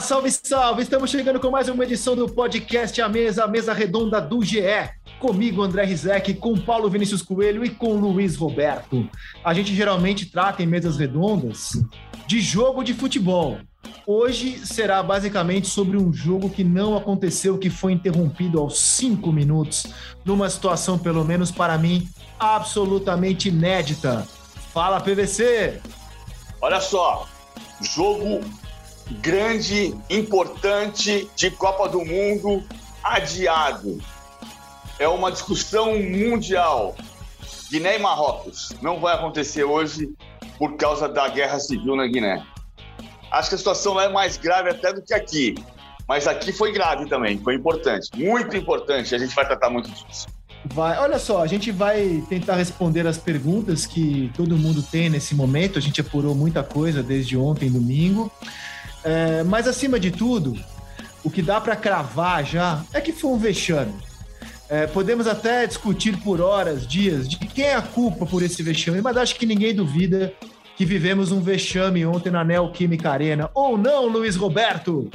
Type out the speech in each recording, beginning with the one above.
Salve, salve! Estamos chegando com mais uma edição do podcast A Mesa, a mesa redonda do GE. Comigo, André Rizek, com Paulo Vinícius Coelho e com Luiz Roberto. A gente geralmente trata em mesas redondas de jogo de futebol. Hoje será basicamente sobre um jogo que não aconteceu, que foi interrompido aos cinco minutos, numa situação, pelo menos para mim, absolutamente inédita. Fala, PVC! Olha só, jogo grande, importante de Copa do Mundo adiado. É uma discussão mundial. Guiné e Marrocos não vai acontecer hoje por causa da guerra civil na Guiné. Acho que a situação lá é mais grave até do que aqui. Mas aqui foi grave também, foi importante, muito importante. A gente vai tratar muito disso. Vai, olha só, a gente vai tentar responder as perguntas que todo mundo tem nesse momento. A gente apurou muita coisa desde ontem, domingo. É, mas acima de tudo, o que dá para cravar já é que foi um vexame. É, podemos até discutir por horas, dias, de quem é a culpa por esse vexame, mas acho que ninguém duvida que vivemos um vexame ontem na Neoquímica Arena. Ou não, Luiz Roberto?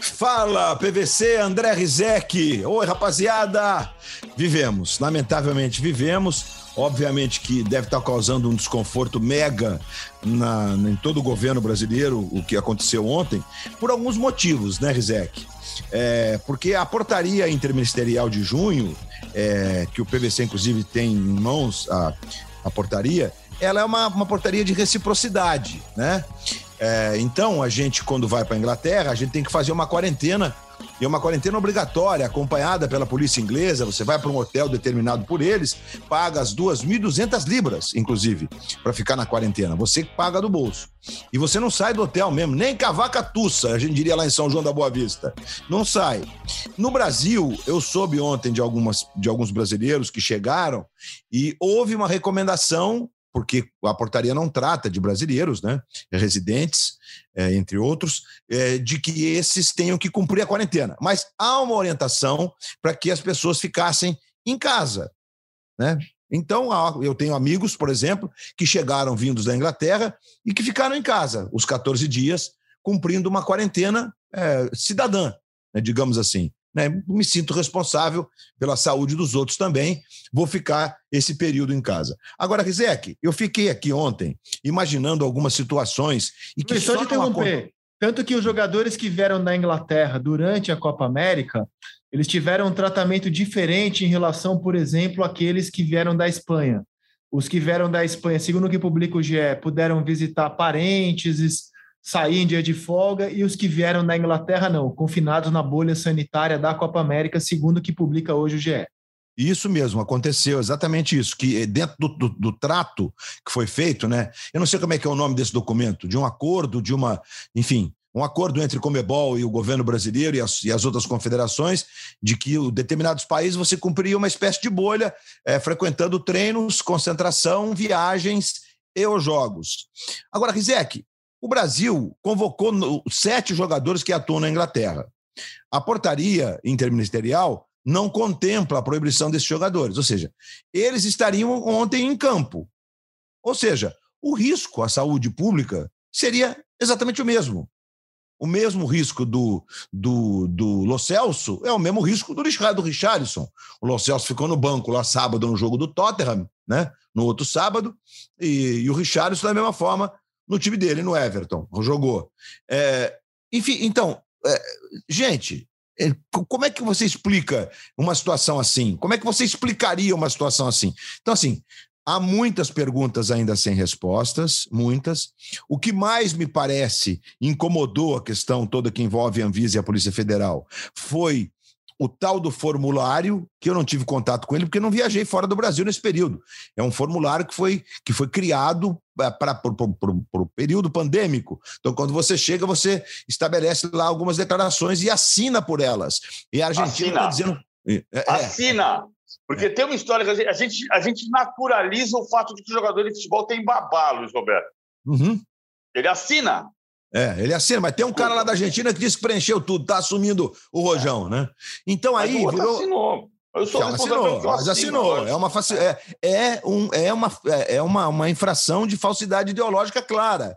Fala, PVC, André Rizek. Oi, rapaziada. Vivemos, lamentavelmente vivemos. Obviamente que deve estar causando um desconforto mega na, em todo o governo brasileiro, o que aconteceu ontem, por alguns motivos, né, Rizek? É, porque a portaria interministerial de junho, é, que o PVC inclusive tem em mãos, a, a portaria, ela é uma, uma portaria de reciprocidade, né? É, então, a gente, quando vai para a Inglaterra, a gente tem que fazer uma quarentena e uma quarentena obrigatória, acompanhada pela polícia inglesa. Você vai para um hotel determinado por eles, paga as 2.200 libras, inclusive, para ficar na quarentena. Você paga do bolso. E você não sai do hotel mesmo, nem cavaca tussa, a gente diria lá em São João da Boa Vista. Não sai. No Brasil, eu soube ontem de, algumas, de alguns brasileiros que chegaram e houve uma recomendação porque a portaria não trata de brasileiros, né, residentes, é, entre outros, é, de que esses tenham que cumprir a quarentena. Mas há uma orientação para que as pessoas ficassem em casa, né? Então, eu tenho amigos, por exemplo, que chegaram vindos da Inglaterra e que ficaram em casa os 14 dias, cumprindo uma quarentena é, cidadã, né, digamos assim né? Me sinto responsável pela saúde dos outros também. Vou ficar esse período em casa. Agora, Rizek, eu fiquei aqui ontem imaginando algumas situações e que só, só de interromper. Tanto que os jogadores que vieram da Inglaterra durante a Copa América, eles tiveram um tratamento diferente em relação, por exemplo, àqueles que vieram da Espanha. Os que vieram da Espanha, segundo o que publica o GE, puderam visitar parentes, sair em dia de folga e os que vieram da Inglaterra não, confinados na bolha sanitária da Copa América, segundo o que publica hoje o GE. Isso mesmo, aconteceu exatamente isso, que dentro do, do, do, trato que foi feito, né? Eu não sei como é que é o nome desse documento, de um acordo, de uma, enfim, um acordo entre o Comebol e o governo brasileiro e as, e as outras confederações, de que em determinados países você cumpria uma espécie de bolha, é, frequentando treinos, concentração, viagens e os jogos. Agora, Rizek, o Brasil convocou sete jogadores que atuam na Inglaterra. A portaria interministerial não contempla a proibição desses jogadores, ou seja, eles estariam ontem em campo. Ou seja, o risco à saúde pública seria exatamente o mesmo. O mesmo risco do, do, do Lo Celso é o mesmo risco do, do Richardson. O Lo Celso ficou no banco lá sábado no jogo do Tottenham, né? no outro sábado, e, e o Richardson da mesma forma no time dele, no Everton, jogou. É, enfim, então, é, gente, é, como é que você explica uma situação assim? Como é que você explicaria uma situação assim? Então, assim, há muitas perguntas ainda sem respostas, muitas. O que mais me parece incomodou a questão toda que envolve a Anvisa e a Polícia Federal foi o tal do formulário, que eu não tive contato com ele, porque não viajei fora do Brasil nesse período. É um formulário que foi, que foi criado é, para o período pandêmico. Então, quando você chega, você estabelece lá algumas declarações e assina por elas. E a Argentina está dizendo. É, é, assina! Porque é. tem uma história que a gente, a gente naturaliza o fato de que o jogador de futebol tem babá, Luiz Roberto. Uhum. Ele assina. É, ele assina, mas tem um cara lá da Argentina que disse que preencheu tudo, tá assumindo o rojão, né? Então aí virou. Assinou. Eu sou Já assinou, mas assinou. É uma, faci... é, é, um, é, uma, é uma, uma infração de falsidade ideológica clara.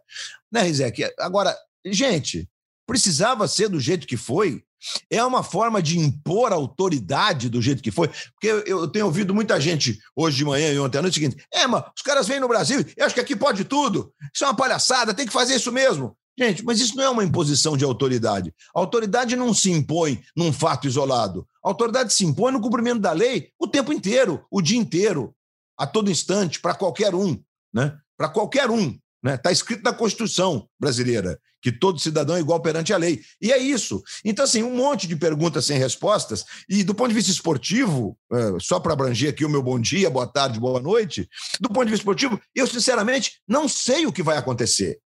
Né, Rizek? Agora, gente, precisava ser do jeito que foi. É uma forma de impor autoridade do jeito que foi. Porque eu tenho ouvido muita gente hoje de manhã e ontem à noite o seguinte: é, mas os caras vêm no Brasil, eu acho que aqui pode tudo. Isso é uma palhaçada, tem que fazer isso mesmo. Gente, mas isso não é uma imposição de autoridade. A autoridade não se impõe num fato isolado. A autoridade se impõe no cumprimento da lei o tempo inteiro, o dia inteiro, a todo instante, para qualquer um. Né? Para qualquer um. Está né? Tá escrito na Constituição brasileira que todo cidadão é igual perante a lei. E é isso. Então, assim, um monte de perguntas sem respostas. E do ponto de vista esportivo, é, só para abranger aqui o meu bom dia, boa tarde, boa noite, do ponto de vista esportivo, eu, sinceramente, não sei o que vai acontecer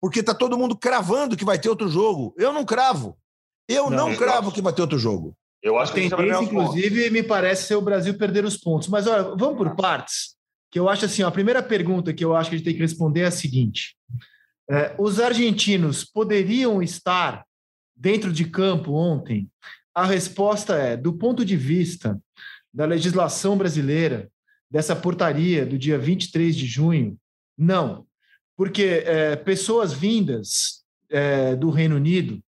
porque está todo mundo cravando que vai ter outro jogo. Eu não cravo. Eu não, não cravo que vai ter outro jogo. Eu acho que tendência, inclusive, me parece ser o Brasil perder os pontos. Mas olha, vamos por partes. Que eu acho assim, ó, a primeira pergunta que eu acho que a gente tem que responder é a seguinte: é, os argentinos poderiam estar dentro de campo ontem? A resposta é, do ponto de vista da legislação brasileira, dessa portaria do dia 23 de junho, não porque é, pessoas vindas é, do Reino Unido,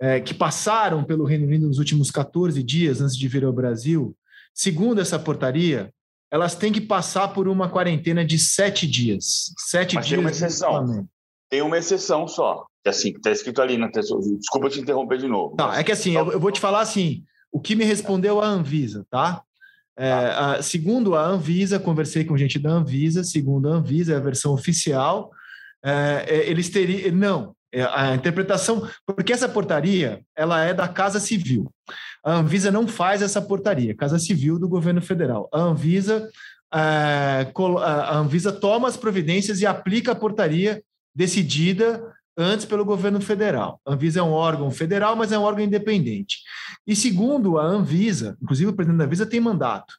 é, que passaram pelo Reino Unido nos últimos 14 dias antes de vir ao Brasil, segundo essa portaria, elas têm que passar por uma quarentena de sete dias. Sete Mas dias. Tem uma exceção. Tem uma exceção só. Que assim, está escrito ali na Desculpa te interromper de novo. Não, é que assim, eu, eu vou te falar assim: o que me respondeu a Anvisa, tá? É, a, segundo a Anvisa, conversei com gente da Anvisa, segundo a Anvisa, é a versão oficial, é, é eles teriam. Não, é, a interpretação, porque essa portaria ela é da Casa Civil. A Anvisa não faz essa portaria, Casa Civil do governo federal. A Anvisa, é, a Anvisa toma as providências e aplica a portaria decidida antes pelo governo federal. A Anvisa é um órgão federal, mas é um órgão independente. E segundo a Anvisa, inclusive o presidente da Anvisa tem mandato.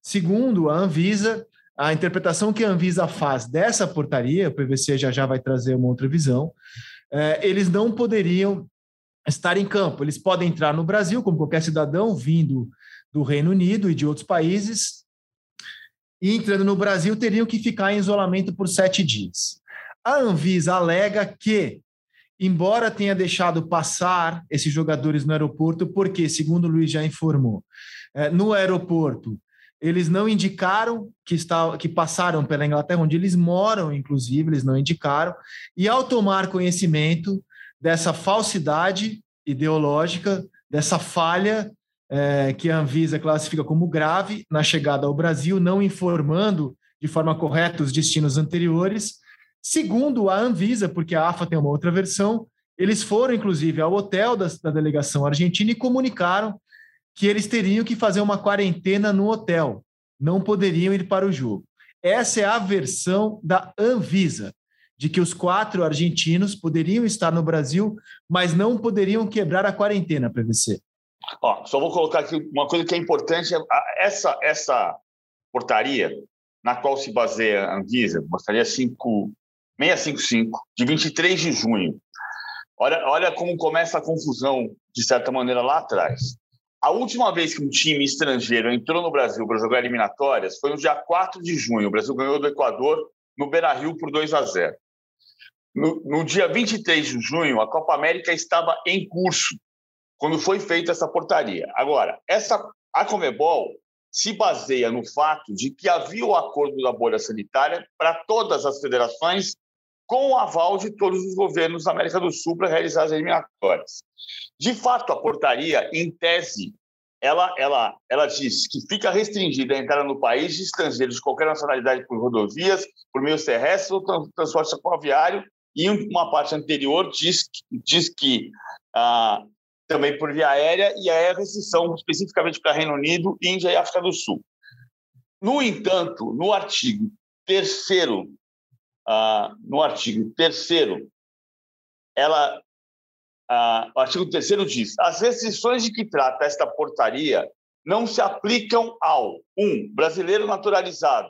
Segundo a Anvisa, a interpretação que a Anvisa faz dessa portaria, o PVC já já vai trazer uma outra visão, é, eles não poderiam estar em campo. Eles podem entrar no Brasil, como qualquer cidadão vindo do Reino Unido e de outros países, e entrando no Brasil teriam que ficar em isolamento por sete dias. A Anvisa alega que, embora tenha deixado passar esses jogadores no aeroporto, porque, segundo o Luiz já informou, é, no aeroporto eles não indicaram que, está, que passaram pela Inglaterra, onde eles moram, inclusive, eles não indicaram, e ao tomar conhecimento dessa falsidade ideológica, dessa falha é, que a Anvisa classifica como grave na chegada ao Brasil, não informando de forma correta os destinos anteriores, Segundo a Anvisa, porque a AFA tem uma outra versão, eles foram, inclusive, ao hotel da, da delegação argentina e comunicaram que eles teriam que fazer uma quarentena no hotel, não poderiam ir para o jogo. Essa é a versão da Anvisa, de que os quatro argentinos poderiam estar no Brasil, mas não poderiam quebrar a quarentena, PVC. Ó, só vou colocar aqui uma coisa que é importante: essa, essa portaria na qual se baseia a Anvisa, portaria 5, 655, de 23 de junho. Olha, olha como começa a confusão, de certa maneira, lá atrás. A última vez que um time estrangeiro entrou no Brasil para jogar eliminatórias foi no dia 4 de junho. O Brasil ganhou do Equador no Beira Rio por 2 a 0. No, no dia 23 de junho, a Copa América estava em curso, quando foi feita essa portaria. Agora, essa, a Comebol se baseia no fato de que havia o acordo da bolha sanitária para todas as federações com o aval de todos os governos da América do Sul para realizar as eliminatórias. De fato, a portaria, em tese, ela, ela, ela diz que fica restringida a entrada no país de estrangeiros de qualquer nacionalidade por rodovias, por meios terrestres ou transporte aquaviário, e uma parte anterior diz, diz que ah, também por via aérea, e aí a restrição especificamente para Reino Unido, Índia e África do Sul. No entanto, no artigo terceiro ah, no artigo 3 ela ah, o artigo 3 diz: as restrições de que trata esta portaria não se aplicam ao 1. Um, brasileiro naturalizado.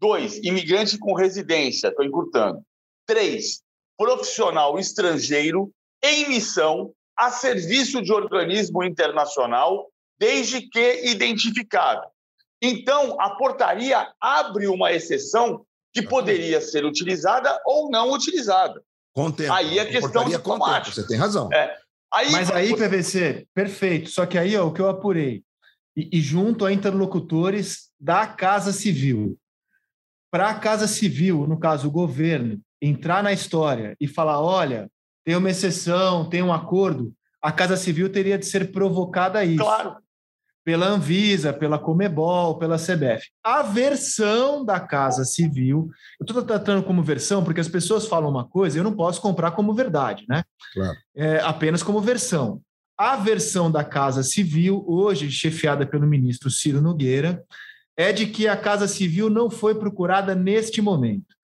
2. Imigrante com residência, estou encurtando. 3. Profissional estrangeiro em missão a serviço de organismo internacional, desde que identificado. Então, a portaria abre uma exceção que poderia ser utilizada ou não utilizada. Contempla. Aí a questão de contempla, você tem razão. É. Aí, Mas aí, PVC, perfeito. Só que aí, ó, o que eu apurei, e, e junto a interlocutores da Casa Civil. Para a Casa Civil, no caso o governo, entrar na história e falar: olha, tem uma exceção, tem um acordo, a Casa Civil teria de ser provocada a isso. Claro. Pela Anvisa, pela Comebol, pela CBF. A versão da Casa Civil, eu estou tratando como versão porque as pessoas falam uma coisa, eu não posso comprar como verdade, né? Claro. É, apenas como versão. A versão da Casa Civil, hoje chefiada pelo ministro Ciro Nogueira, é de que a Casa Civil não foi procurada neste momento.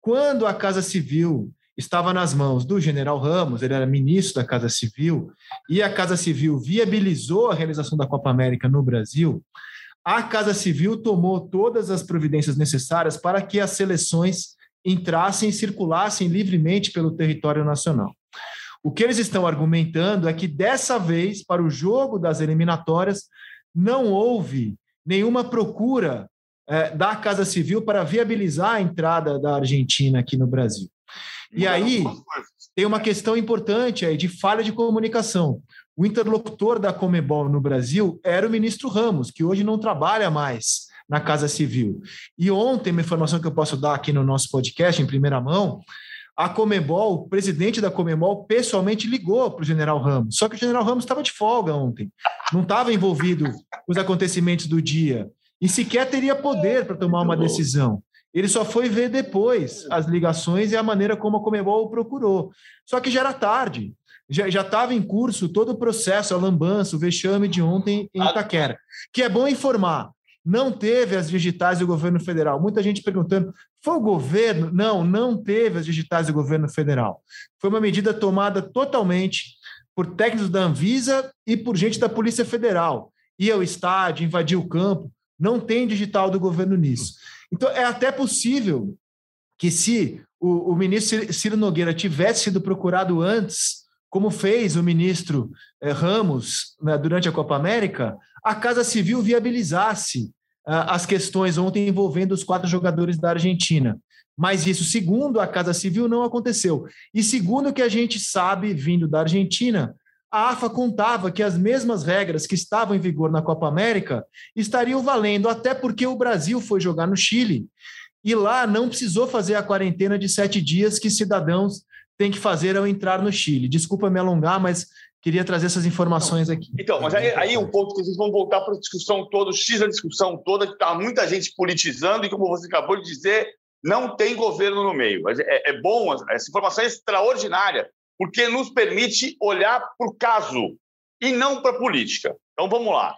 Quando a Casa Civil estava nas mãos do general Ramos, ele era ministro da Casa Civil, e a Casa Civil viabilizou a realização da Copa América no Brasil, a Casa Civil tomou todas as providências necessárias para que as seleções entrassem e circulassem livremente pelo território nacional. O que eles estão argumentando é que dessa vez, para o jogo das eliminatórias, não houve nenhuma procura é, da Casa Civil para viabilizar a entrada da Argentina aqui no Brasil. E aí tem uma questão importante aí de falha de comunicação. O interlocutor da Comebol no Brasil era o ministro Ramos, que hoje não trabalha mais na Casa Civil. E ontem, uma informação que eu posso dar aqui no nosso podcast, em primeira mão, a Comebol, o presidente da Comebol, pessoalmente ligou para o general Ramos. Só que o general Ramos estava de folga ontem, não estava envolvido com os acontecimentos do dia e sequer teria poder para tomar uma decisão. Ele só foi ver depois as ligações e a maneira como a Comebol o procurou. Só que já era tarde, já estava em curso todo o processo, a lambança, o vexame de ontem em Itaquera. Que é bom informar, não teve as digitais do governo federal. Muita gente perguntando, foi o governo? Não, não teve as digitais do governo federal. Foi uma medida tomada totalmente por técnicos da Anvisa e por gente da Polícia Federal. Ia ao estádio, invadir o campo, não tem digital do governo nisso. Então, é até possível que se o, o ministro Ciro Nogueira tivesse sido procurado antes, como fez o ministro eh, Ramos né, durante a Copa América, a Casa Civil viabilizasse as questões ontem envolvendo os quatro jogadores da Argentina. Mas isso, segundo a Casa Civil, não aconteceu. E segundo o que a gente sabe vindo da Argentina, a AFA contava que as mesmas regras que estavam em vigor na Copa América estariam valendo, até porque o Brasil foi jogar no Chile. E lá não precisou fazer a quarentena de sete dias que cidadãos têm que fazer ao entrar no Chile. Desculpa me alongar, mas Queria trazer essas informações aqui. Então, mas aí, aí um ponto que vocês vão voltar para a discussão toda, X da discussão toda, que está muita gente politizando, e como você acabou de dizer, não tem governo no meio. Mas é, é bom, essa informação é extraordinária, porque nos permite olhar para o caso e não para a política. Então vamos lá.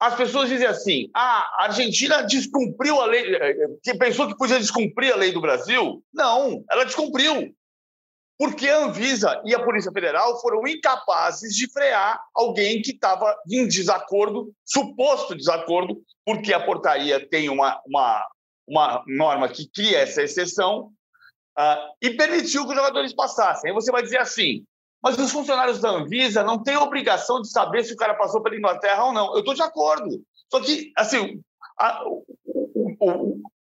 As pessoas dizem assim: ah, a Argentina descumpriu a lei, eh, eh, que pensou que podia descumprir a lei do Brasil? Não, ela descumpriu porque a Anvisa e a Polícia Federal foram incapazes de frear alguém que estava em desacordo, suposto desacordo, porque a portaria tem uma, uma, uma norma que cria essa exceção, uh, e permitiu que os jogadores passassem. Aí você vai dizer assim, mas os funcionários da Anvisa não têm obrigação de saber se o cara passou pela Inglaterra ou não. Eu estou de acordo. Só que, assim, a,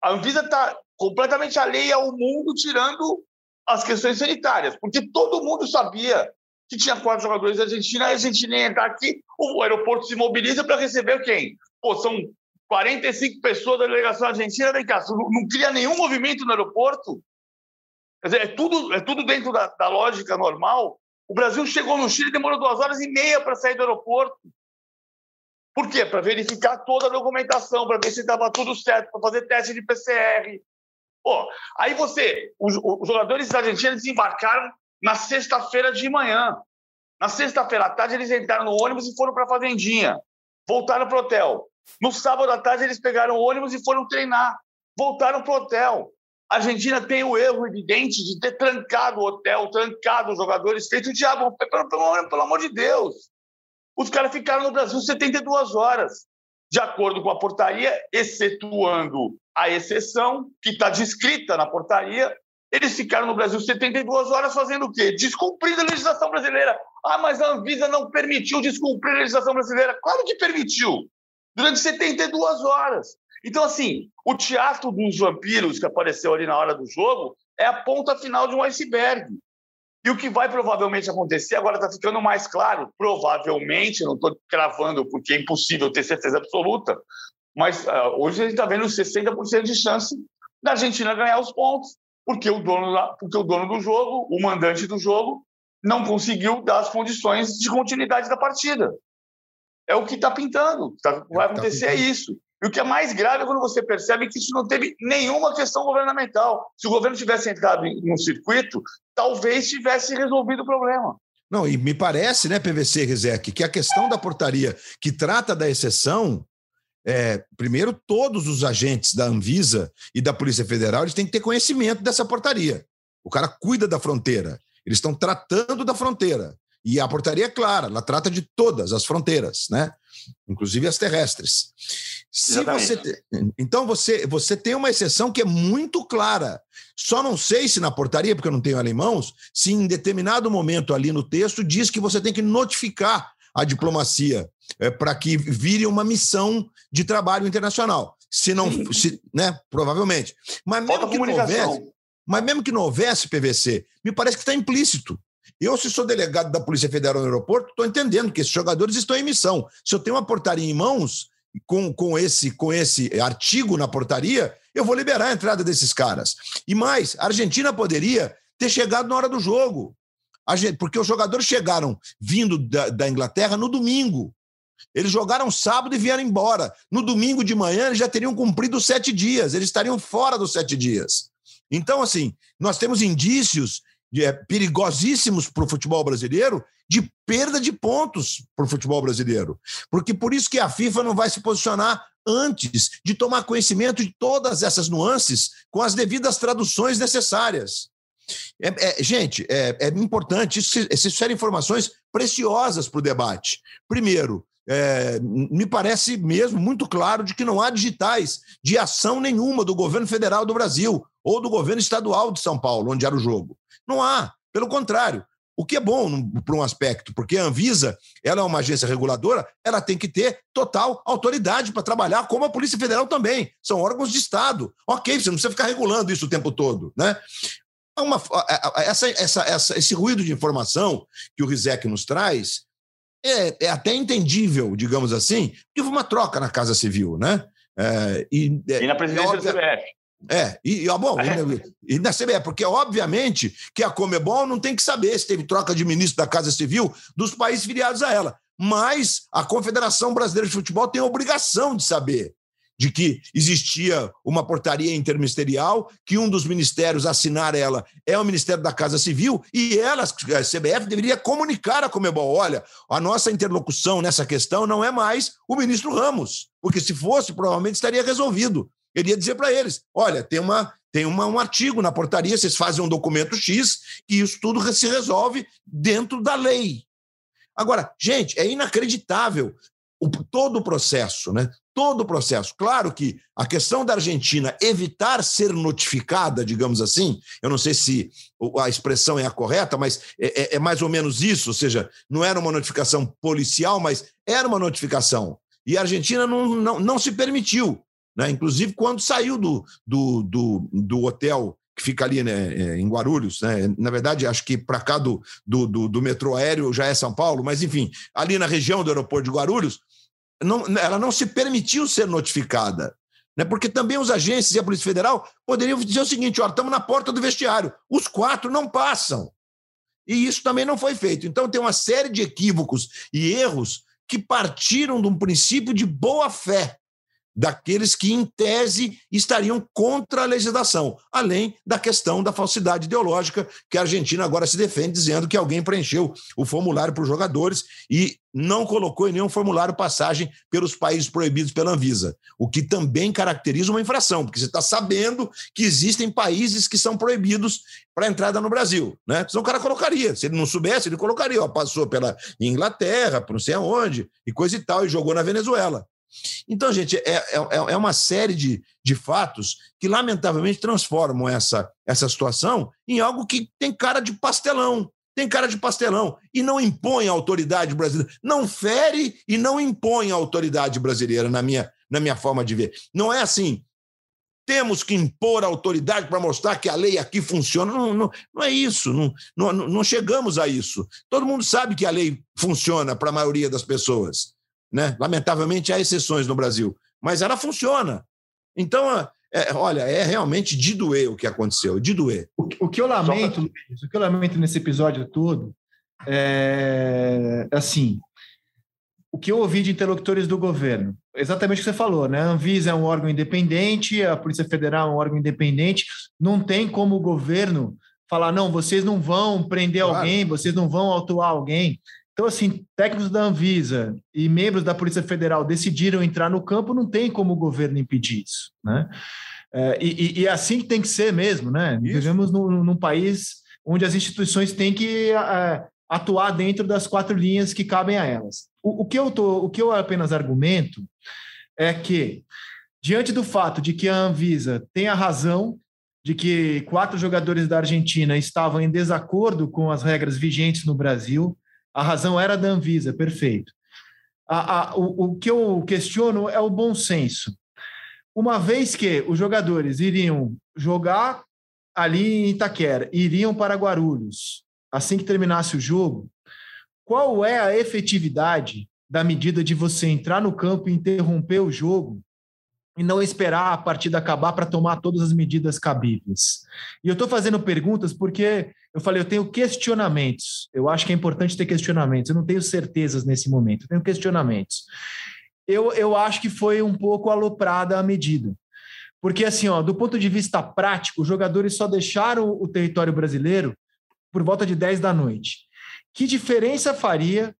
a Anvisa está completamente alheia ao mundo, tirando as questões sanitárias, porque todo mundo sabia que tinha quatro jogadores da Argentina, a Argentina ia entrar aqui, o aeroporto se mobiliza para receber quem? Pô, são 45 pessoas da delegação argentina, vem cá, não, não cria nenhum movimento no aeroporto. Quer dizer, é tudo, é tudo dentro da, da lógica normal. O Brasil chegou no Chile e demorou duas horas e meia para sair do aeroporto. Por quê? Para verificar toda a documentação, para ver se estava tudo certo, para fazer teste de PCR, Pô, aí você, os, os jogadores argentinos desembarcaram na sexta-feira de manhã. Na sexta-feira à tarde, eles entraram no ônibus e foram para a Fazendinha. Voltaram para o hotel. No sábado à tarde, eles pegaram o ônibus e foram treinar. Voltaram para o hotel. A Argentina tem o erro evidente de ter trancado o hotel, trancado os jogadores, feito o diabo. Pelo, pelo, pelo amor de Deus. Os caras ficaram no Brasil 72 horas de acordo com a portaria, excetuando a exceção que está descrita na portaria, eles ficaram no Brasil 72 horas fazendo o quê? Descumprindo a legislação brasileira. Ah, mas a Anvisa não permitiu descumprir a legislação brasileira. Claro que permitiu. Durante 72 horas. Então, assim, o teatro dos vampiros que apareceu ali na hora do jogo é a ponta final de um iceberg. E o que vai provavelmente acontecer, agora está ficando mais claro, provavelmente, não estou cravando porque é impossível ter certeza absoluta, mas uh, hoje a gente está vendo 60% de chance da Argentina ganhar os pontos, porque o, dono da, porque o dono do jogo, o mandante do jogo, não conseguiu dar as condições de continuidade da partida. É o que está pintando. Tá, vai tá acontecer tá isso. E o que é mais grave é quando você percebe que isso não teve nenhuma questão governamental. Se o governo tivesse entrado no circuito, talvez tivesse resolvido o problema. Não, e me parece, né, PVC, Rizek, que a questão da portaria que trata da exceção, é, primeiro, todos os agentes da Anvisa e da Polícia Federal eles têm que ter conhecimento dessa portaria. O cara cuida da fronteira. Eles estão tratando da fronteira. E a portaria é clara, ela trata de todas as fronteiras, né? Inclusive as terrestres. Se você te... Então você, você tem uma exceção que é muito clara. Só não sei se na portaria, porque eu não tenho ela em mãos, se em determinado momento ali no texto diz que você tem que notificar a diplomacia é, para que vire uma missão de trabalho internacional. Se não, se, né? Provavelmente. Mas mesmo que não houvesse, mas mesmo que não houvesse PVC, me parece que está implícito. Eu, se sou delegado da Polícia Federal no aeroporto, estou entendendo que esses jogadores estão em missão. Se eu tenho uma portaria em mãos, com, com, esse, com esse artigo na portaria, eu vou liberar a entrada desses caras. E mais, a Argentina poderia ter chegado na hora do jogo. Gente, porque os jogadores chegaram vindo da, da Inglaterra no domingo. Eles jogaram sábado e vieram embora. No domingo de manhã, eles já teriam cumprido os sete dias, eles estariam fora dos sete dias. Então, assim, nós temos indícios é, perigosíssimos para o futebol brasileiro de perda de pontos para o futebol brasileiro. Porque por isso que a FIFA não vai se posicionar antes de tomar conhecimento de todas essas nuances com as devidas traduções necessárias. É, é, gente, é, é importante, isso, isso eram informações preciosas para o debate. Primeiro, é, me parece mesmo muito claro de que não há digitais de ação nenhuma do governo federal do Brasil ou do governo estadual de São Paulo, onde era o jogo. Não há. Pelo contrário, o que é bom para um aspecto, porque a Anvisa ela é uma agência reguladora, ela tem que ter total autoridade para trabalhar, como a Polícia Federal também. São órgãos de Estado. Ok, você não precisa ficar regulando isso o tempo todo. Né? Uma, essa, essa, essa, esse ruído de informação que o Rizek nos traz é, é até entendível, digamos assim, que foi uma troca na Casa Civil, né? É, e, é, e, na presidência da CBF. É, e, e bom, é. e na CBF, porque obviamente que a Comebol não tem que saber se teve troca de ministro da Casa Civil dos países filiados a ela. Mas a Confederação Brasileira de Futebol tem a obrigação de saber de que existia uma portaria interministerial, que um dos ministérios assinar ela é o Ministério da Casa Civil, e ela, a CBF, deveria comunicar a Comebol: olha, a nossa interlocução nessa questão não é mais o ministro Ramos, porque se fosse, provavelmente estaria resolvido. Ele ia dizer para eles: olha, tem, uma, tem uma, um artigo na portaria, vocês fazem um documento X, que isso tudo se resolve dentro da lei. Agora, gente, é inacreditável o, todo o processo, né? Todo o processo. Claro que a questão da Argentina evitar ser notificada, digamos assim, eu não sei se a expressão é a correta, mas é, é, é mais ou menos isso, ou seja, não era uma notificação policial, mas era uma notificação. E a Argentina não, não, não se permitiu. Né? Inclusive, quando saiu do, do, do, do hotel que fica ali né, é, em Guarulhos, né? na verdade, acho que para cá do, do, do, do, metrô aéreo já é São Paulo, mas enfim, ali na região do aeroporto de Guarulhos, não, ela não se permitiu ser notificada. Né? Porque também os agentes e a Polícia Federal poderiam dizer o seguinte: ó, estamos na porta do vestiário, os quatro não passam. E isso também não foi feito. Então, tem uma série de equívocos e erros que partiram de um princípio de boa fé daqueles que, em tese, estariam contra a legislação, além da questão da falsidade ideológica, que a Argentina agora se defende, dizendo que alguém preencheu o formulário para os jogadores e não colocou em nenhum formulário passagem pelos países proibidos pela Anvisa, o que também caracteriza uma infração, porque você está sabendo que existem países que são proibidos para entrada no Brasil. Né? Senão o cara colocaria. Se ele não soubesse, ele colocaria. Ó, passou pela Inglaterra, por não sei aonde, e coisa e tal, e jogou na Venezuela. Então, gente, é, é, é uma série de, de fatos que, lamentavelmente, transformam essa, essa situação em algo que tem cara de pastelão. Tem cara de pastelão. E não impõe a autoridade brasileira. Não fere e não impõe a autoridade brasileira, na minha, na minha forma de ver. Não é assim. temos que impor autoridade para mostrar que a lei aqui funciona. Não, não, não é isso, não, não, não chegamos a isso. Todo mundo sabe que a lei funciona para a maioria das pessoas. Né? Lamentavelmente, há exceções no Brasil, mas ela funciona. Então, é, olha, é realmente de doer o que aconteceu, de doer. O, o que eu lamento, Luiz, o que eu lamento nesse episódio todo é assim. O que eu ouvi de interlocutores do governo, exatamente o que você falou, né? A Anvisa é um órgão independente, a Polícia Federal é um órgão independente, não tem como o governo falar, não, vocês não vão prender claro. alguém, vocês não vão autuar alguém. Então, assim, técnicos da Anvisa e membros da Polícia Federal decidiram entrar no campo, não tem como o governo impedir isso, né? É, e, e, assim que tem que ser mesmo, né? Isso. Vivemos num, num, país onde as instituições têm que é, atuar dentro das quatro linhas que cabem a elas. O, o, que eu tô, o que eu apenas argumento é que, diante do fato de que a Anvisa tem a razão de que quatro jogadores da Argentina estavam em desacordo com as regras vigentes no Brasil, a razão era da Anvisa, perfeito. A, a, o, o que eu questiono é o bom senso. Uma vez que os jogadores iriam jogar ali em Itaquera, iriam para Guarulhos, assim que terminasse o jogo, qual é a efetividade da medida de você entrar no campo e interromper o jogo e não esperar a partida acabar para tomar todas as medidas cabíveis? E eu estou fazendo perguntas porque eu falei, eu tenho questionamentos. Eu acho que é importante ter questionamentos. Eu não tenho certezas nesse momento, eu tenho questionamentos. Eu, eu acho que foi um pouco aloprada a medida. Porque, assim, ó, do ponto de vista prático, os jogadores só deixaram o território brasileiro por volta de 10 da noite. Que diferença faria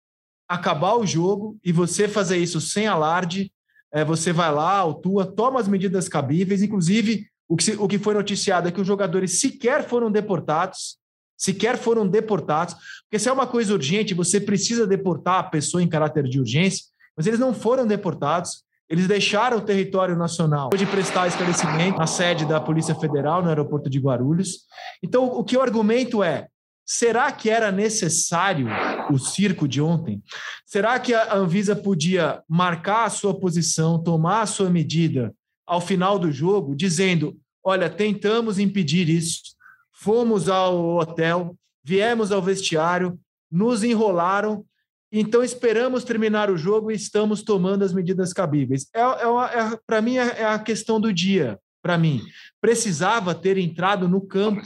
acabar o jogo e você fazer isso sem alarde? É, você vai lá, autua, toma as medidas cabíveis, inclusive o que, o que foi noticiado é que os jogadores sequer foram deportados, sequer foram deportados, porque se é uma coisa urgente, você precisa deportar a pessoa em caráter de urgência, mas eles não foram deportados, eles deixaram o território nacional de prestar esclarecimento na sede da Polícia Federal, no aeroporto de Guarulhos. Então, o que eu argumento é: será que era necessário o circo de ontem? Será que a Anvisa podia marcar a sua posição, tomar a sua medida ao final do jogo, dizendo: olha, tentamos impedir isso, fomos ao hotel, viemos ao vestiário, nos enrolaram, então esperamos terminar o jogo e estamos tomando as medidas cabíveis. É, é, é para mim é, é, a questão do dia. Para mim, precisava ter entrado no campo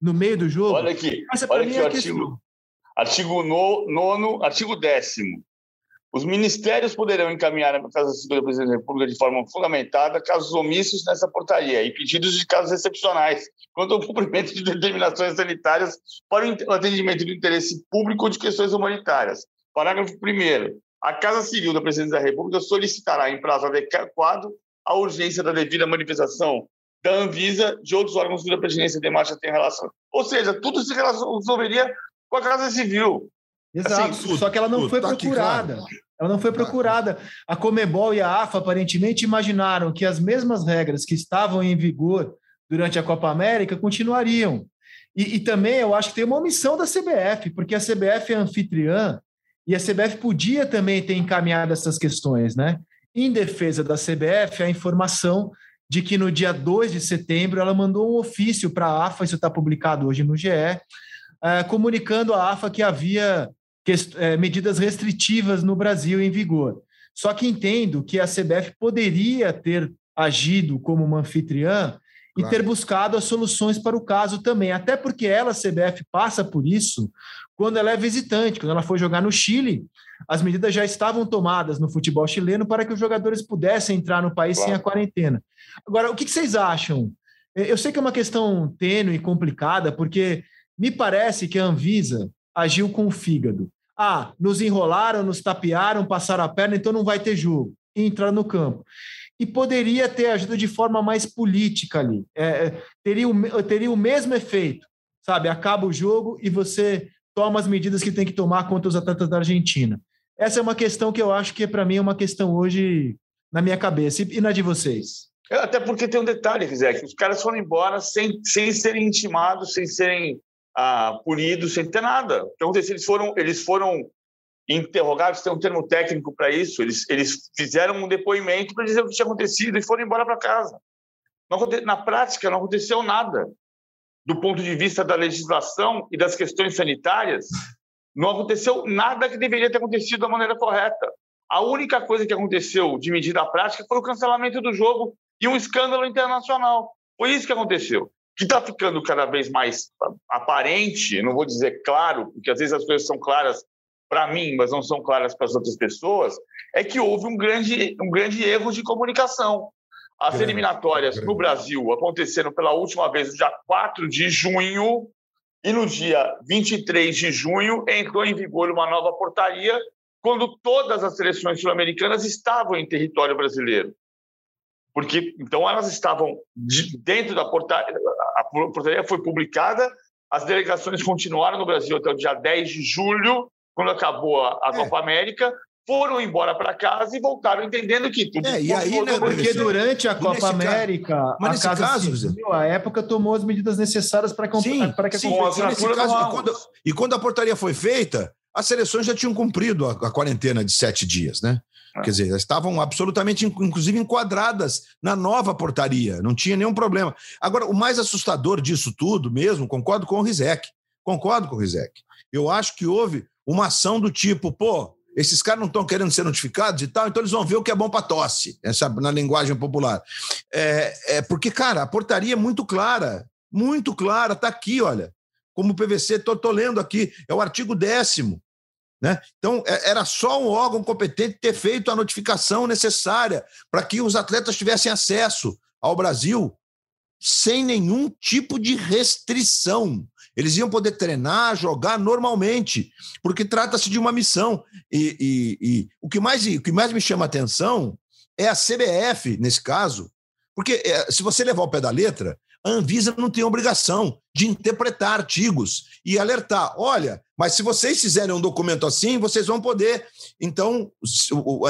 no meio do jogo. Olha aqui, olha aqui é o artigo, artigo 9, artigo 10 os ministérios poderão encaminhar à Casa Civil da Presidência da República de forma fundamentada casos omissos nessa portaria e pedidos de casos excepcionais quanto ao cumprimento de determinações sanitárias para o atendimento do interesse público ou de questões humanitárias. Parágrafo 1 A Casa Civil da Presidência da República solicitará em prazo adequado a urgência da devida manifestação da Anvisa de outros órgãos da presidência de marcha tem relação. Ou seja, tudo se resolveria com a Casa Civil. Exato, assim, só que ela não foi tá procurada. Aqui, claro. Ela não foi procurada. A Comebol e a AFA aparentemente imaginaram que as mesmas regras que estavam em vigor durante a Copa América continuariam. E, e, também eu acho que tem uma omissão da CBF, porque a CBF é anfitriã e a CBF podia também ter encaminhado essas questões, né? Em defesa da CBF, a informação de que no dia 2 de setembro ela mandou um ofício para a AFA, isso está publicado hoje no GE, é, comunicando à AFA que havia medidas restritivas no Brasil em vigor. Só que entendo que a CBF poderia ter agido como uma anfitriã e ter buscado as soluções para o caso também, até porque ela, a CBF, passa por isso quando ela é visitante. Quando ela foi jogar no Chile, as medidas já estavam tomadas no futebol chileno para que os jogadores pudessem entrar no país claro. sem a quarentena. Agora, o que vocês acham? Eu sei que é uma questão tênue e complicada, porque me parece que a Anvisa agiu com o fígado. Ah, nos enrolaram, nos tapearam, passaram a perna, então não vai ter jogo. E entrar no campo. E poderia ter ajuda de forma mais política ali. É, é, teria, o, teria o mesmo efeito, sabe? Acaba o jogo e você toma as medidas que tem que tomar contra os atletas da Argentina. Essa é uma questão que eu acho que, para mim, é uma questão hoje na minha cabeça. E na de vocês? É, até porque tem um detalhe, que os caras foram embora sem, sem serem intimados, sem serem ah, punidos, sem ter nada. Então, eles foram, eles foram interrogados, tem um termo técnico para isso, eles, eles fizeram um depoimento para dizer o que tinha acontecido e foram embora para casa. na prática, não aconteceu nada. Do ponto de vista da legislação e das questões sanitárias, não aconteceu nada que deveria ter acontecido da maneira correta. A única coisa que aconteceu de medida prática foi o cancelamento do jogo e um escândalo internacional. Foi isso que aconteceu. Que está ficando cada vez mais aparente, não vou dizer claro, porque às vezes as coisas são claras para mim, mas não são claras para as outras pessoas, é que houve um grande, um grande erro de comunicação. As grande, eliminatórias grande. no Brasil aconteceram pela última vez no dia 4 de junho, e no dia 23 de junho entrou em vigor uma nova portaria, quando todas as seleções sul-americanas estavam em território brasileiro. Porque então elas estavam dentro da portaria, a portaria foi publicada, as delegações continuaram no Brasil até o dia 10 de julho, quando acabou a, é. Copa América, foram embora para casa e voltaram entendendo que tudo. É, e aí, né, porque durante a Copa América, caso, a nesse Casa caso, Civil, a época tomou as medidas necessárias para que, sim, para que a nesse caso, e quando, e quando a portaria foi feita, as seleções já tinham cumprido a, a quarentena de sete dias, né? É. Quer dizer, estavam absolutamente, inclusive, enquadradas na nova portaria, não tinha nenhum problema. Agora, o mais assustador disso tudo mesmo, concordo com o Rizek, concordo com o Rizek. Eu acho que houve uma ação do tipo, pô, esses caras não estão querendo ser notificados e tal, então eles vão ver o que é bom para tosse, essa, na linguagem popular. É, é porque, cara, a portaria é muito clara, muito clara, está aqui, olha. Como o PVC, estou lendo aqui, é o artigo décimo. Né? Então, é, era só um órgão competente ter feito a notificação necessária para que os atletas tivessem acesso ao Brasil sem nenhum tipo de restrição. Eles iam poder treinar, jogar normalmente, porque trata-se de uma missão. E, e, e, o, que mais, o que mais me chama a atenção é a CBF, nesse caso, porque é, se você levar o pé da letra, a Anvisa não tem obrigação de interpretar artigos e alertar. Olha, mas se vocês fizerem um documento assim, vocês vão poder, então,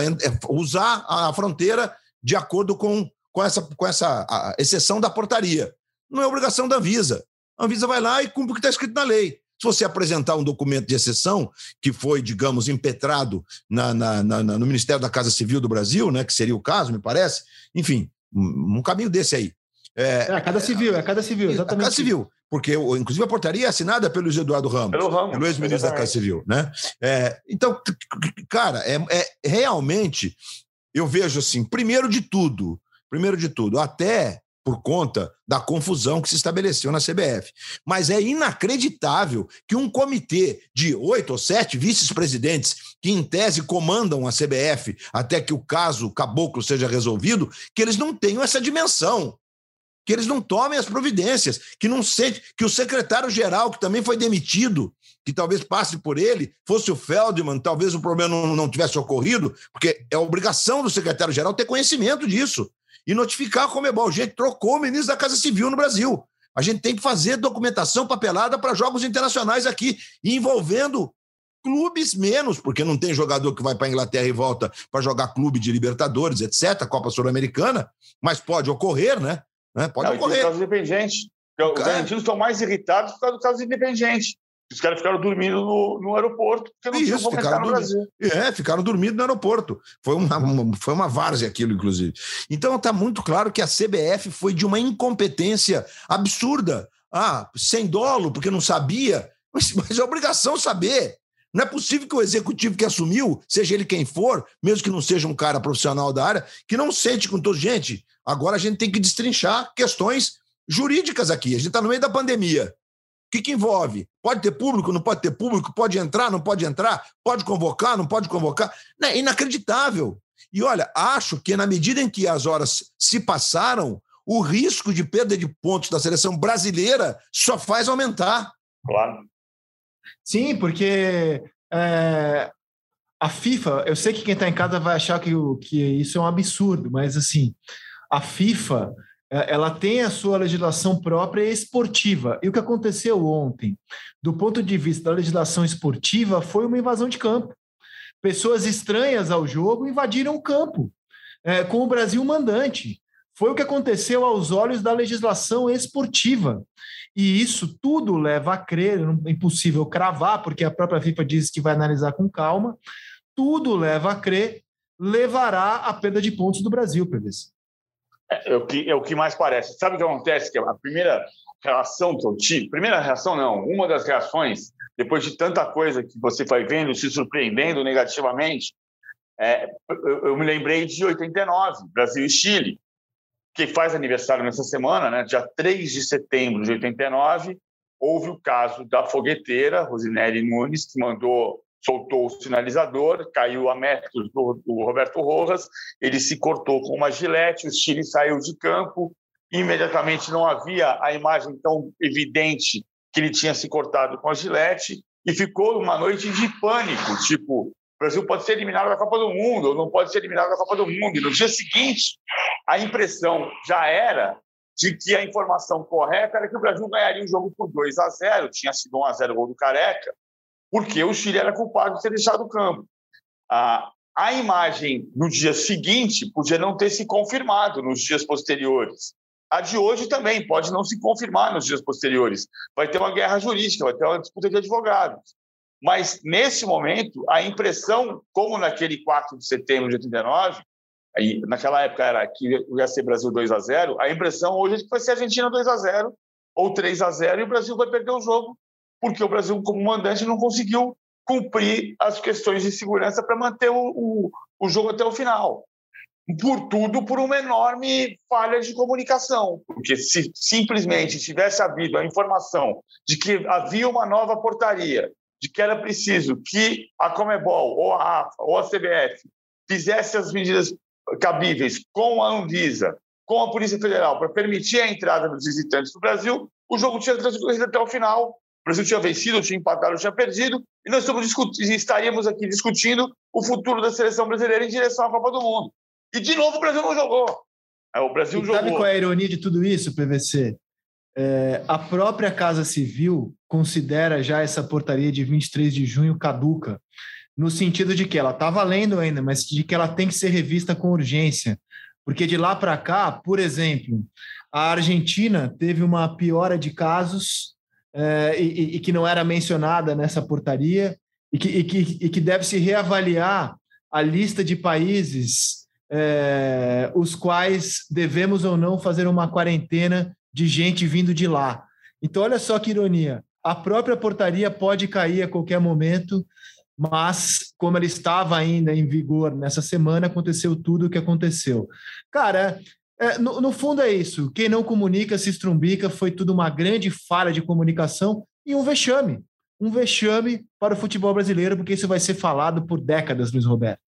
é, usar a fronteira de acordo com, com essa, com essa exceção da portaria. Não é obrigação da Anvisa. A Anvisa vai lá e cumpre o que está escrito na lei. Se você apresentar um documento de exceção, que foi, digamos, impetrado na, na, na, no Ministério da Casa Civil do Brasil, né, que seria o caso, me parece, enfim, um caminho desse aí. É, é a Casa Civil, é a Casa Civil, exatamente. A Casa Civil, porque, inclusive, a portaria é assinada pelo Eduardo Ramos, pelo, Ramos, pelo ex-ministro da Casa Civil. Né? É, então, cara, é, é, realmente, eu vejo assim, primeiro de tudo, primeiro de tudo, até por conta da confusão que se estabeleceu na CBF. Mas é inacreditável que um comitê de oito ou sete vice-presidentes, que em tese comandam a CBF até que o caso caboclo seja resolvido, que eles não tenham essa dimensão. Que eles não tomem as providências, que não sente, que o secretário-geral, que também foi demitido, que talvez passe por ele, fosse o Feldman, talvez o problema não, não tivesse ocorrido, porque é obrigação do secretário-geral ter conhecimento disso e notificar a Comebol. Gente, trocou o ministro da Casa Civil no Brasil. A gente tem que fazer documentação papelada para jogos internacionais aqui, envolvendo clubes menos, porque não tem jogador que vai para a Inglaterra e volta para jogar clube de Libertadores, etc., Copa Sul-Americana, mas pode ocorrer, né? Né? Pode não, ocorrer. Casos independentes. Os argentinos estão mais irritados por causa do caso independente. Os caras ficaram dormindo no, no aeroporto porque não Isso, ficaram no Brasil. É, ficaram dormindo no aeroporto. Foi uma, uma, foi uma várzea aquilo, inclusive. Então está muito claro que a CBF foi de uma incompetência absurda. Ah, sem dolo, porque não sabia. Mas, mas é obrigação saber. Não é possível que o executivo que assumiu, seja ele quem for, mesmo que não seja um cara profissional da área, que não sente com todos. Gente, agora a gente tem que destrinchar questões jurídicas aqui. A gente está no meio da pandemia. O que, que envolve? Pode ter público, não pode ter público? Pode entrar, não pode entrar? Pode convocar, não pode convocar? É inacreditável. E olha, acho que na medida em que as horas se passaram, o risco de perda de pontos da seleção brasileira só faz aumentar. Claro. Sim, porque é, a FIFA, eu sei que quem está em casa vai achar que, que isso é um absurdo, mas assim, a FIFA é, ela tem a sua legislação própria esportiva. E o que aconteceu ontem, do ponto de vista da legislação esportiva, foi uma invasão de campo. Pessoas estranhas ao jogo invadiram o campo, é, com o Brasil mandante. Foi o que aconteceu aos olhos da legislação esportiva. E isso tudo leva a crer, é impossível cravar, porque a própria FIFA diz que vai analisar com calma, tudo leva a crer, levará à perda de pontos do Brasil, PVC. É, é, o que, é o que mais parece. Sabe o que acontece? Que a primeira reação que eu tive, primeira reação não, uma das reações, depois de tanta coisa que você vai vendo, se surpreendendo negativamente, é, eu, eu, me lembrei de 89, Brasil e Chile, que faz aniversário nessa semana, né, dia 3 de setembro de 89, houve o caso da fogueteira, Rosinelli Nunes, que mandou soltou o sinalizador, caiu a metros do, do, Roberto Rojas, ele se cortou com uma gilete, o Chile saiu de campo, imediatamente não havia a imagem tão evidente que ele tinha se cortado com a gilete, e ficou uma noite de pânico, tipo, o Brasil pode ser eliminado da Copa do Mundo, ou não pode ser eliminado da Copa do Mundo. E no dia seguinte, a impressão já era de que a informação correta era que o Brasil ganharia o jogo por 2 a 0, tinha sido 1 a 0 o gol do Careca, porque o Chile era culpado de ter deixado o campo. A, imagem no dia seguinte podia não ter se confirmado nos dias posteriores. A de hoje também pode não se confirmar nos dias posteriores. Vai ter uma guerra jurídica, vai ter uma disputa de advogados. Mas, nesse momento, a impressão, como naquele 4 de setembro de 89, aí, naquela época era que ia ser Brasil 2 a 0 a impressão hoje é que vai ser Argentina 2 a 0 ou 3 a 0 e o Brasil vai perder o jogo porque o Brasil, como mandante, não conseguiu cumprir as questões de segurança para manter o, o, o jogo até o final. Por tudo por uma enorme falha de comunicação, porque se simplesmente tivesse havido a informação de que havia uma nova portaria, de que era preciso que a Comebol, ou a AFA, ou a CBF fizesse as medidas cabíveis com a Anvisa, com a Polícia Federal, para permitir a entrada dos visitantes do Brasil, o jogo tinha transcorrido até o final Brasil tinha vencido, tinha empatado, tinha perdido, e nós estaríamos aqui discutindo o futuro da seleção brasileira em direção à Copa do Mundo. E, de novo, o Brasil não jogou. É, o Brasil e jogou. Sabe qual é a ironia de tudo isso, PVC? É, a própria Casa Civil considera já essa portaria de 23 de junho caduca, no sentido de que ela está valendo ainda, mas de que ela tem que ser revista com urgência. Porque de lá para cá, por exemplo, a Argentina teve uma piora de casos é, e, e, que não era mencionada nessa portaria, e que, e que, e que deve se reavaliar a lista de países é, os quais devemos ou não fazer uma quarentena de gente vindo de lá. Então, olha só que ironia. A própria portaria pode cair a qualquer momento, mas como ela estava ainda em vigor nessa semana, aconteceu tudo o que aconteceu. Cara, é, no, no, fundo é isso. Quem não comunica se estrumbica. Foi tudo uma grande falha de comunicação e um vexame. Um vexame para o futebol brasileiro, porque isso vai ser falado por décadas, Luiz Roberto.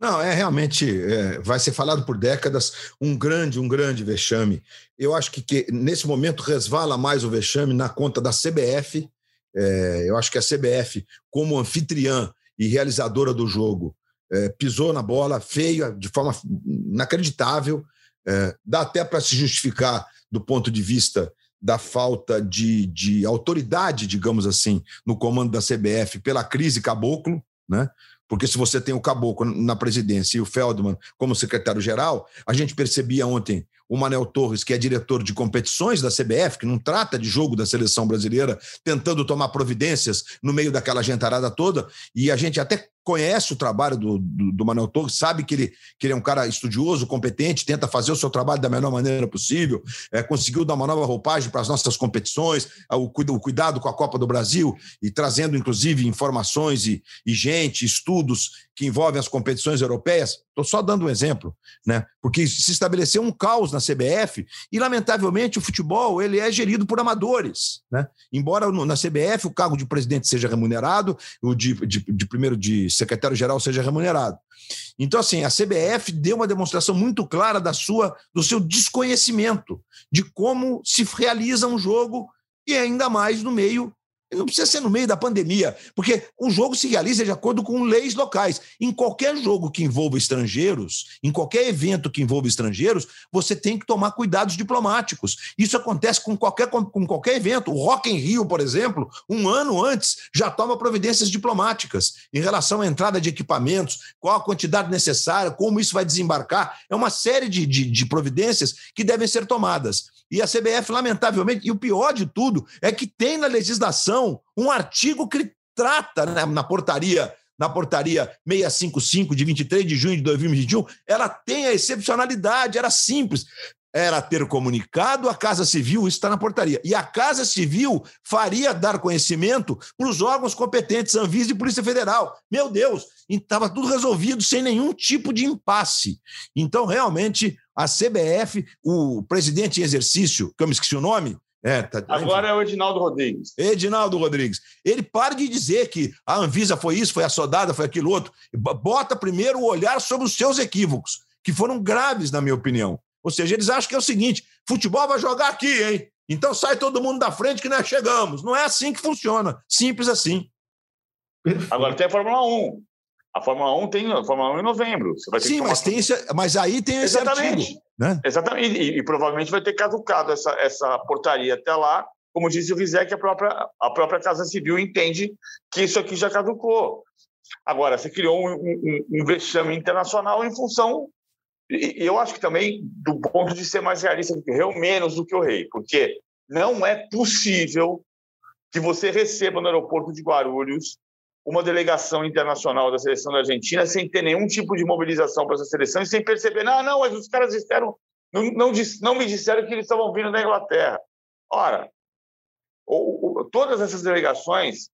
Não, é realmente, é, vai ser falado por décadas, um grande, um grande vexame. Eu acho que, que nesse momento resvala mais o vexame na conta da CBF. É, eu acho que a CBF, como anfitriã e realizadora do jogo, é, pisou na bola feia, de forma inacreditável. É, dá até para se justificar do ponto de vista da falta de, de autoridade, digamos assim, no comando da CBF pela crise caboclo, né? Porque se você tem o Caboclo na presidência e o Feldman como secretário-geral, a gente percebia ontem o Manel Torres, que é diretor de competições da CBF, que não trata de jogo da seleção brasileira, tentando tomar providências no meio daquela gentarada toda, e a gente até conhece o trabalho do, do, do, Manuel Torres, sabe que ele, que ele é um cara estudioso, competente, tenta fazer o seu trabalho da melhor maneira possível, é, conseguiu dar uma nova roupagem para as nossas competições, o, o, cuidado com a Copa do Brasil e trazendo, inclusive, informações e, e gente, estudos que envolvem as competições europeias. Estou só dando um exemplo, né? Porque se estabeleceu um caos na CBF e, lamentavelmente, o futebol ele é gerido por amadores, né? Embora na CBF o cargo de presidente seja remunerado, o de, de, de primeiro de secretário-geral seja remunerado. Então, assim, a CBF deu uma demonstração muito clara da sua, do seu desconhecimento de como se realiza um jogo e ainda mais no meio não precisa ser no meio da pandemia, porque o jogo se realiza de acordo com leis locais. Em qualquer jogo que envolva estrangeiros, em qualquer evento que envolva estrangeiros, você tem que tomar cuidados diplomáticos. Isso acontece com qualquer, com qualquer evento. O Rock em Rio, por exemplo, um ano antes já toma providências diplomáticas em relação à entrada de equipamentos, qual a quantidade necessária, como isso vai desembarcar. É uma série de, de, de providências que devem ser tomadas. E a CBF, lamentavelmente, e o pior de tudo é que tem na legislação um artigo que trata né, na portaria na portaria 655 de 23 de junho de 2021, ela tem a excepcionalidade, era simples. era ter comunicado a Casa Civil, isso está na portaria. E a Casa Civil faria dar conhecimento para os órgãos competentes, Anvisa e Polícia Federal. Meu Deus, estava tudo resolvido sem nenhum tipo de impasse. Então, realmente, a CBF, o presidente em exercício, que eu me esqueci o nome, é, tá... Agora é o Edinaldo Rodrigues. Edinaldo Rodrigues. Ele para de dizer que a Anvisa foi isso, foi assodada, foi aquilo outro. Bota primeiro o olhar sobre os seus equívocos, que foram graves, na minha opinião. Ou seja, eles acham que é o seguinte: futebol vai jogar aqui, hein? Então sai todo mundo da frente que nós chegamos. Não é assim que funciona. Simples assim. Agora tem a Fórmula 1. A Fórmula 1 tem a Fórmula 1 em novembro. Sim, mas, tem esse, mas aí tem esse Exatamente. artigo. Né? Exatamente. E, e, provavelmente vai ter caducado essa, essa portaria até lá. Como disse o Vizek, a própria, a própria Casa Civil entende que isso aqui já caducou. Agora, você criou um, um, um vexame internacional em função e eu acho que também, do ponto de ser mais realista do que o rei, menos do que o rei, porque não é possível que você receba no aeroporto de Guarulhos uma delegação internacional da seleção da Argentina sem ter nenhum tipo de mobilização para essa seleção e sem perceber, não, não, mas os caras disseram, não, não, não me disseram que eles estavam vindo da Inglaterra. Ora, o, o, todas essas delegações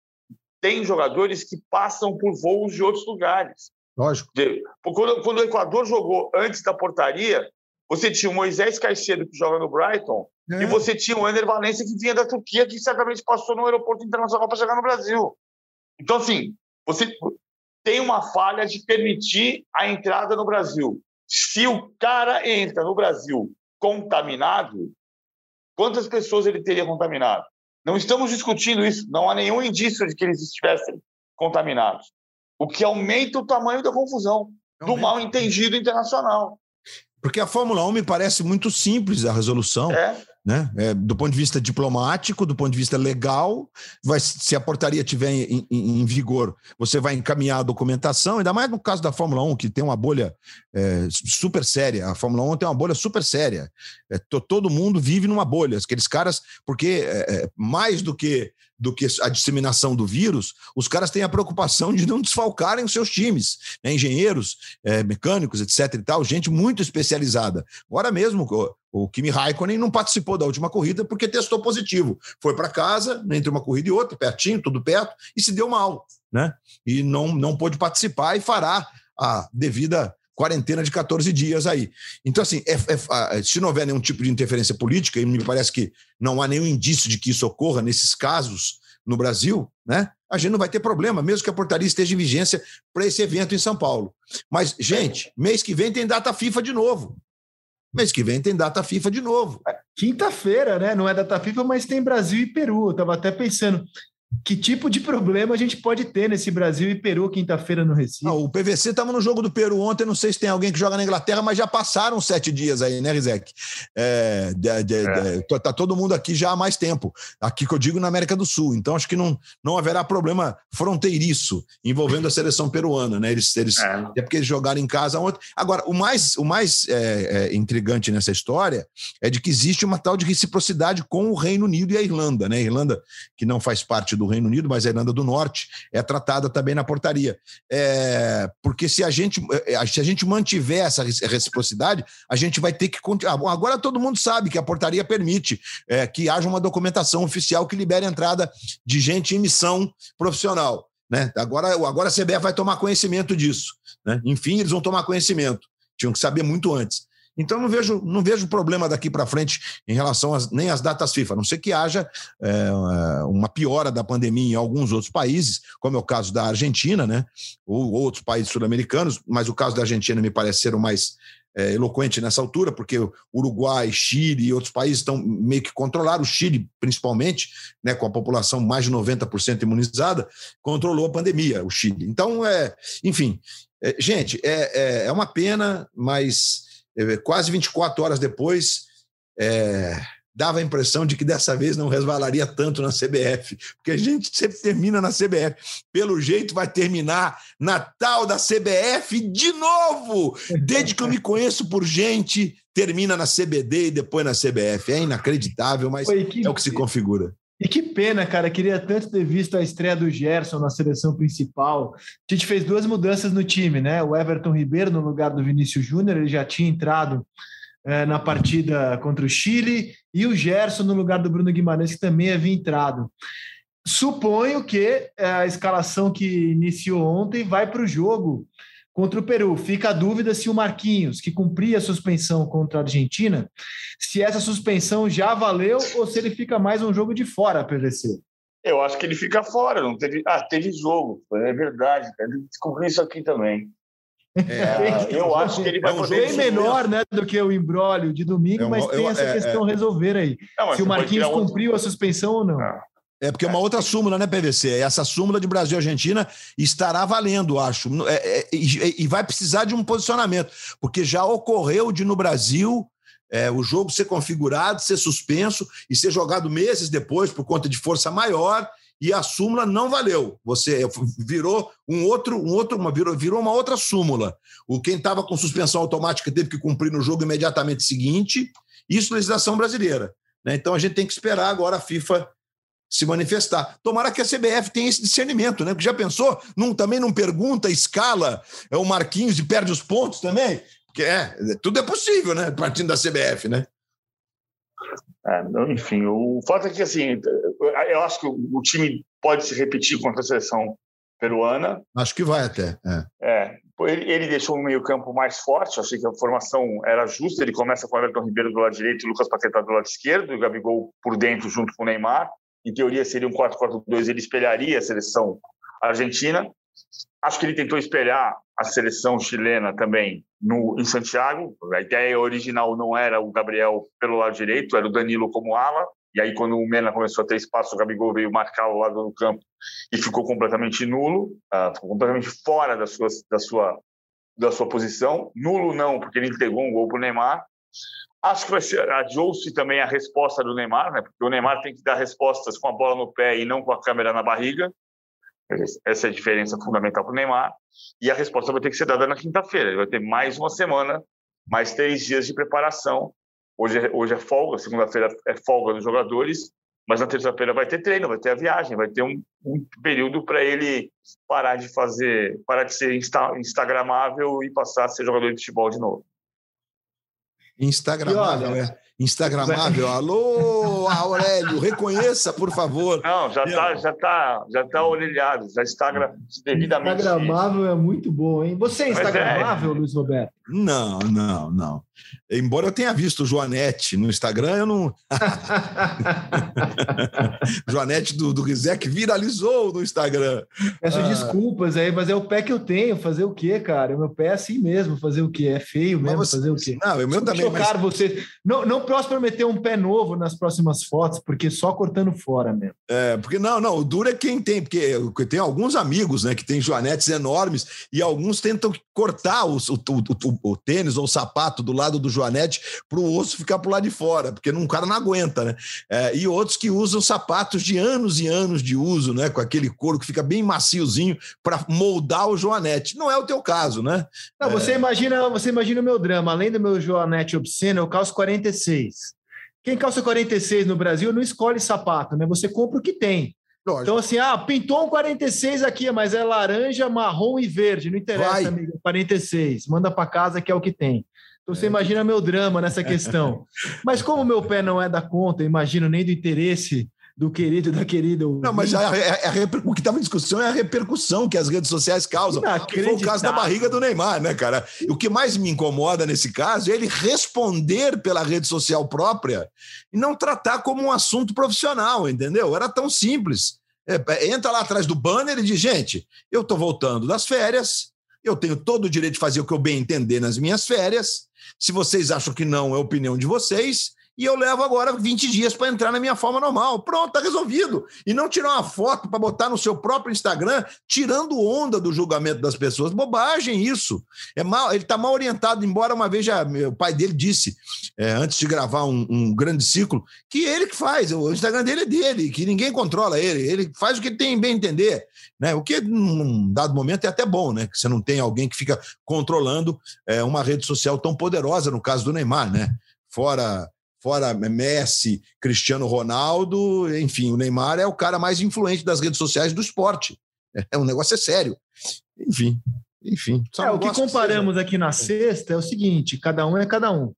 têm jogadores que passam por voos de outros lugares. Lógico. Quando, quando o Equador jogou antes da portaria, você tinha o Moisés Caicedo, que joga no Brighton, é. e você tinha o Ender Valencia, que vinha da Turquia, que certamente passou no aeroporto internacional para chegar no Brasil. Então, assim, você tem uma falha de permitir a entrada no Brasil. Se o cara entra no Brasil contaminado, quantas pessoas ele teria contaminado? Não estamos discutindo isso, não há nenhum indício de que eles estivessem contaminados o que aumenta o tamanho da confusão, do mal entendido internacional. Porque a Fórmula 1 me parece muito simples a resolução. É. Né? É, do ponto de vista diplomático, do ponto de vista legal, vai, se a portaria estiver em, em, em, vigor, você vai encaminhar a documentação, ainda mais no caso da Fórmula 1, que tem uma bolha é, super séria. A Fórmula 1 tem uma bolha super séria. É, todo mundo vive numa bolha. Aqueles caras, porque é, é, mais do que do que a disseminação do vírus, os caras têm a preocupação de não desfalcarem os seus times, né? engenheiros, é, mecânicos, etc. e tal, gente muito especializada. Agora mesmo, o, Kimi Raikkonen não participou da última corrida porque testou positivo. Foi para casa, entre uma corrida e outra, pertinho, tudo perto, e se deu mal, né? E não, não pôde participar e fará a devida quarentena de 14 dias aí. Então, assim, é, é, se não houver nenhum tipo de interferência política, e me parece que não há nenhum indício de que isso ocorra nesses casos no Brasil, né? A gente não vai ter problema, mesmo que a portaria esteja em vigência para esse evento em São Paulo. Mas, gente, mês que vem tem data FIFA de novo. Mês que vem tem data FIFA de novo. Quinta-feira, né? Não é data FIFA, mas tem Brasil e Peru. Eu estava até pensando, que tipo de problema a gente pode ter nesse Brasil e Peru quinta-feira no Recife? o PVC estava no jogo do Peru ontem, não sei se tem alguém que joga na Inglaterra, mas já passaram sete dias aí, né, Rizek? É, de, de, é. De, tá todo mundo aqui já há mais tempo. Aqui que eu digo na América do Sul. Então acho que não, não haverá problema fronteiriço envolvendo a seleção peruana, né? Eles, eles, é. é porque eles jogaram em casa ontem. Agora, o mais, o mais é, é, intrigante nessa história é de que existe uma tal de reciprocidade com o Reino Unido e a Irlanda, né? A Irlanda, que não faz parte do do Reino Unido, mas a Irlanda do Norte é tratada também na portaria. É, porque se a, gente, é, se a gente mantiver essa reciprocidade, a gente vai ter que continuar. Ah, agora todo mundo sabe que a portaria permite é, que haja uma documentação oficial que libere a entrada de gente em missão profissional. Né? Agora, agora a CBF vai tomar conhecimento disso. Né? Enfim, eles vão tomar conhecimento. Tinham que saber muito antes. Então não vejo, não vejo problema daqui para frente em relação às, nem às datas FIFA, a não ser que haja é, uma piora da pandemia em alguns outros países, como é o caso da Argentina, né? Ou outros países sul-americanos, mas o caso da Argentina me parece ser o mais é, eloquente nessa altura, porque Uruguai, Chile e outros países estão meio que controlados, o Chile principalmente, né, com a população mais de 90% imunizada, controlou a pandemia, o Chile. Então, é, enfim, é, gente, é, é, é uma pena, mas quase 24 horas depois, é, dava a impressão de que dessa vez não resvalaria tanto na CBF, porque a gente sempre termina na CBF. Pelo jeito, vai terminar na tal da CBF de novo! Desde que eu me conheço por gente, termina na CBD e depois na CBF. É inacreditável, mas é o que se configura. E que pena, cara. Queria tanto ter visto a estreia do Gerson na seleção principal. A gente fez duas mudanças no time, né? O Everton Ribeiro no lugar do Vinícius Júnior, ele já tinha entrado é, na partida contra o Chile, e o Gerson no lugar do Bruno Guimarães, que também havia entrado. Suponho que é, a escalação que iniciou ontem vai para o jogo contra o Peru. Fica a dúvida se o Marquinhos, que cumpria a suspensão contra a Argentina, se essa suspensão já valeu ou se ele fica mais um jogo de fora, PVC. Eu acho que ele fica fora, não teve. Ah, teve jogo, é verdade, descobri isso aqui também. É, eu acho que ele vai é um poder. Bem menor né, do que o embrólio de domingo, é um, mas tem eu, essa é, questão a é. resolver aí. Não, se o Marquinhos cumpriu outro... a suspensão ou não. Ah. É porque é uma outra súmula, né, PVC? Essa súmula de Brasil e Argentina estará valendo, acho. É, é, e, e, vai precisar de um posicionamento, porque já ocorreu de no Brasil é, o jogo ser configurado, ser suspenso e ser jogado meses depois por conta de força maior e a súmula não valeu. Você virou um outro, um outro, uma, virou, virou uma outra súmula. O quem estava com suspensão automática teve que cumprir no jogo imediatamente seguinte. Isso legislação brasileira. Né? Então a gente tem que esperar agora a FIFA se manifestar. Tomara que a CBF tenha esse discernimento, né? Porque já pensou? Não, também não pergunta, escala é o Marquinhos e perde os pontos também? Porque é, tudo é possível, né? Partindo da CBF, né? É, enfim, o fato é que assim, eu acho que o time pode se repetir contra a seleção peruana. Acho que vai até. É, é ele, ele, deixou o meio-campo mais forte, achei que a formação era justa. Ele começa com o Everton Ribeiro do lado direito e o Lucas Paquetá do lado esquerdo, e o Gabigol por dentro junto com o Neymar. Em teoria seria um 4-4-2, ele espelharia a seleção argentina. Acho que ele tentou espelhar a seleção chilena também no, em Santiago. A ideia original não era o Gabriel pelo lado direito, era o Danilo como ala. E aí, quando o Mena começou a ter espaço, o Gabigol veio marcar o lado do campo e ficou completamente nulo, uh, ficou completamente fora da sua, da, sua, da sua posição. Nulo não, porque ele entregou um gol para o Neymar. Acho que vai ser, adiou-se também a resposta do Neymar, né? porque o Neymar tem que dar respostas com a bola no pé e não com a câmera na barriga. Essa é a diferença fundamental para o Neymar. E a resposta vai ter que ser dada na quinta-feira. Ele vai ter mais uma semana, mais três dias de preparação. Hoje é, hoje é folga, segunda-feira é folga dos jogadores, mas na terça-feira vai ter treino, vai ter a viagem, vai ter um, um período para ele parar de fazer, parar de ser insta, instagramável e passar a ser jogador de futebol de novo. Instagramável, é. Instagramável. Alô, Aurélio, reconheça, por favor. Não, já está já tá, já tá orelhado, já está devidamente. Instagramável é muito bom, hein? Você é, é Instagramável, é. Luiz Roberto? Não, não, não. Embora eu tenha visto o Joanete no Instagram, eu não. Joanete do, do Rizek viralizou no Instagram. Peço ah. desculpas aí, mas é o pé que eu tenho. Fazer o quê, cara? O meu pé é assim mesmo. Fazer o quê? É feio mesmo. Você... Fazer o quê? Não, o meu também. Chocar mas... você. Não, não posso prometer um pé novo nas próximas fotos, porque só cortando fora mesmo. É, porque não, não. O duro é quem tem, porque tem alguns amigos, né, que tem joanetes enormes e alguns tentam cortar o, o, o, o tênis ou o sapato do lado do joanete para o osso ficar para o lado de fora, porque um cara não aguenta, né? É, e outros que usam sapatos de anos e anos de uso, né? Com aquele couro que fica bem maciozinho para moldar o joanete. Não é o teu caso, né? Não, você é... imagina, você imagina o meu drama. Além do meu joanete obsceno, eu calço 46. Quem calça 46 no Brasil não escolhe sapato, né? Você compra o que tem. Lógico. Então, assim, ah, pintou um 46 aqui, mas é laranja, marrom e verde. Não interessa, Vai. amigo. 46. Manda para casa que é o que tem. Então, você é. imagina meu drama nessa questão. mas como meu pé não é da conta, imagino nem do interesse do querido da querida. Não, mas a, a, a, o que estava em discussão é a repercussão que as redes sociais causam. Que foi o caso da barriga do Neymar, né, cara? O que mais me incomoda nesse caso é ele responder pela rede social própria e não tratar como um assunto profissional, entendeu? Era tão simples. É, é entra lá atrás do banner e diz: gente, eu estou voltando das férias, eu tenho todo o direito de fazer o que eu bem entender nas minhas férias. Se vocês acham que não, é opinião de vocês e eu levo agora 20 dias para entrar na minha forma normal. Pronto, tá resolvido. E não tirar uma foto para botar no seu próprio Instagram, tirando onda do julgamento das pessoas. Bobagem isso. É mal, ele está mal orientado, embora uma vez já o pai dele disse, é, antes de gravar um, um, grande ciclo, que ele que faz, o Instagram dele é dele, que ninguém controla ele, ele faz o que tem bem entender. Né? O que, num dado momento, é até bom, né? Que você não tem alguém que fica controlando é, uma rede social tão poderosa, no caso do Neymar, né? Fora fora Messi, Cristiano Ronaldo, enfim, o Neymar é o cara mais influente das redes sociais do esporte. É, um negócio é sério. Enfim, enfim. É, o que comparamos aqui na sexta é o seguinte: cada um é cada um.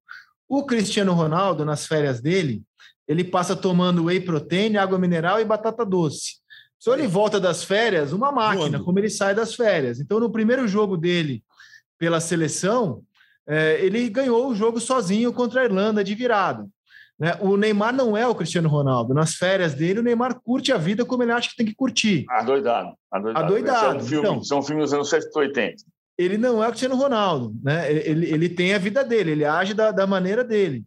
O Cristiano Ronaldo, nas férias dele, ele passa tomando whey protein, água mineral e batata doce. Só ele volta das férias, uma máquina, Quando? como ele sai das férias. Então, no primeiro jogo dele pela seleção, é, ele ganhou o jogo sozinho contra a Irlanda de virada. Né? O Neymar não é o Cristiano Ronaldo. Nas férias dele, o Neymar curte a vida como ele acha que tem que curtir. Adoidado. Adoidado. Adoidado. É um filme, então, são filmes dos anos 70 80. Ele não é o Cristiano Ronaldo. Né? Ele, ele tem a vida dele, ele age da, da maneira dele.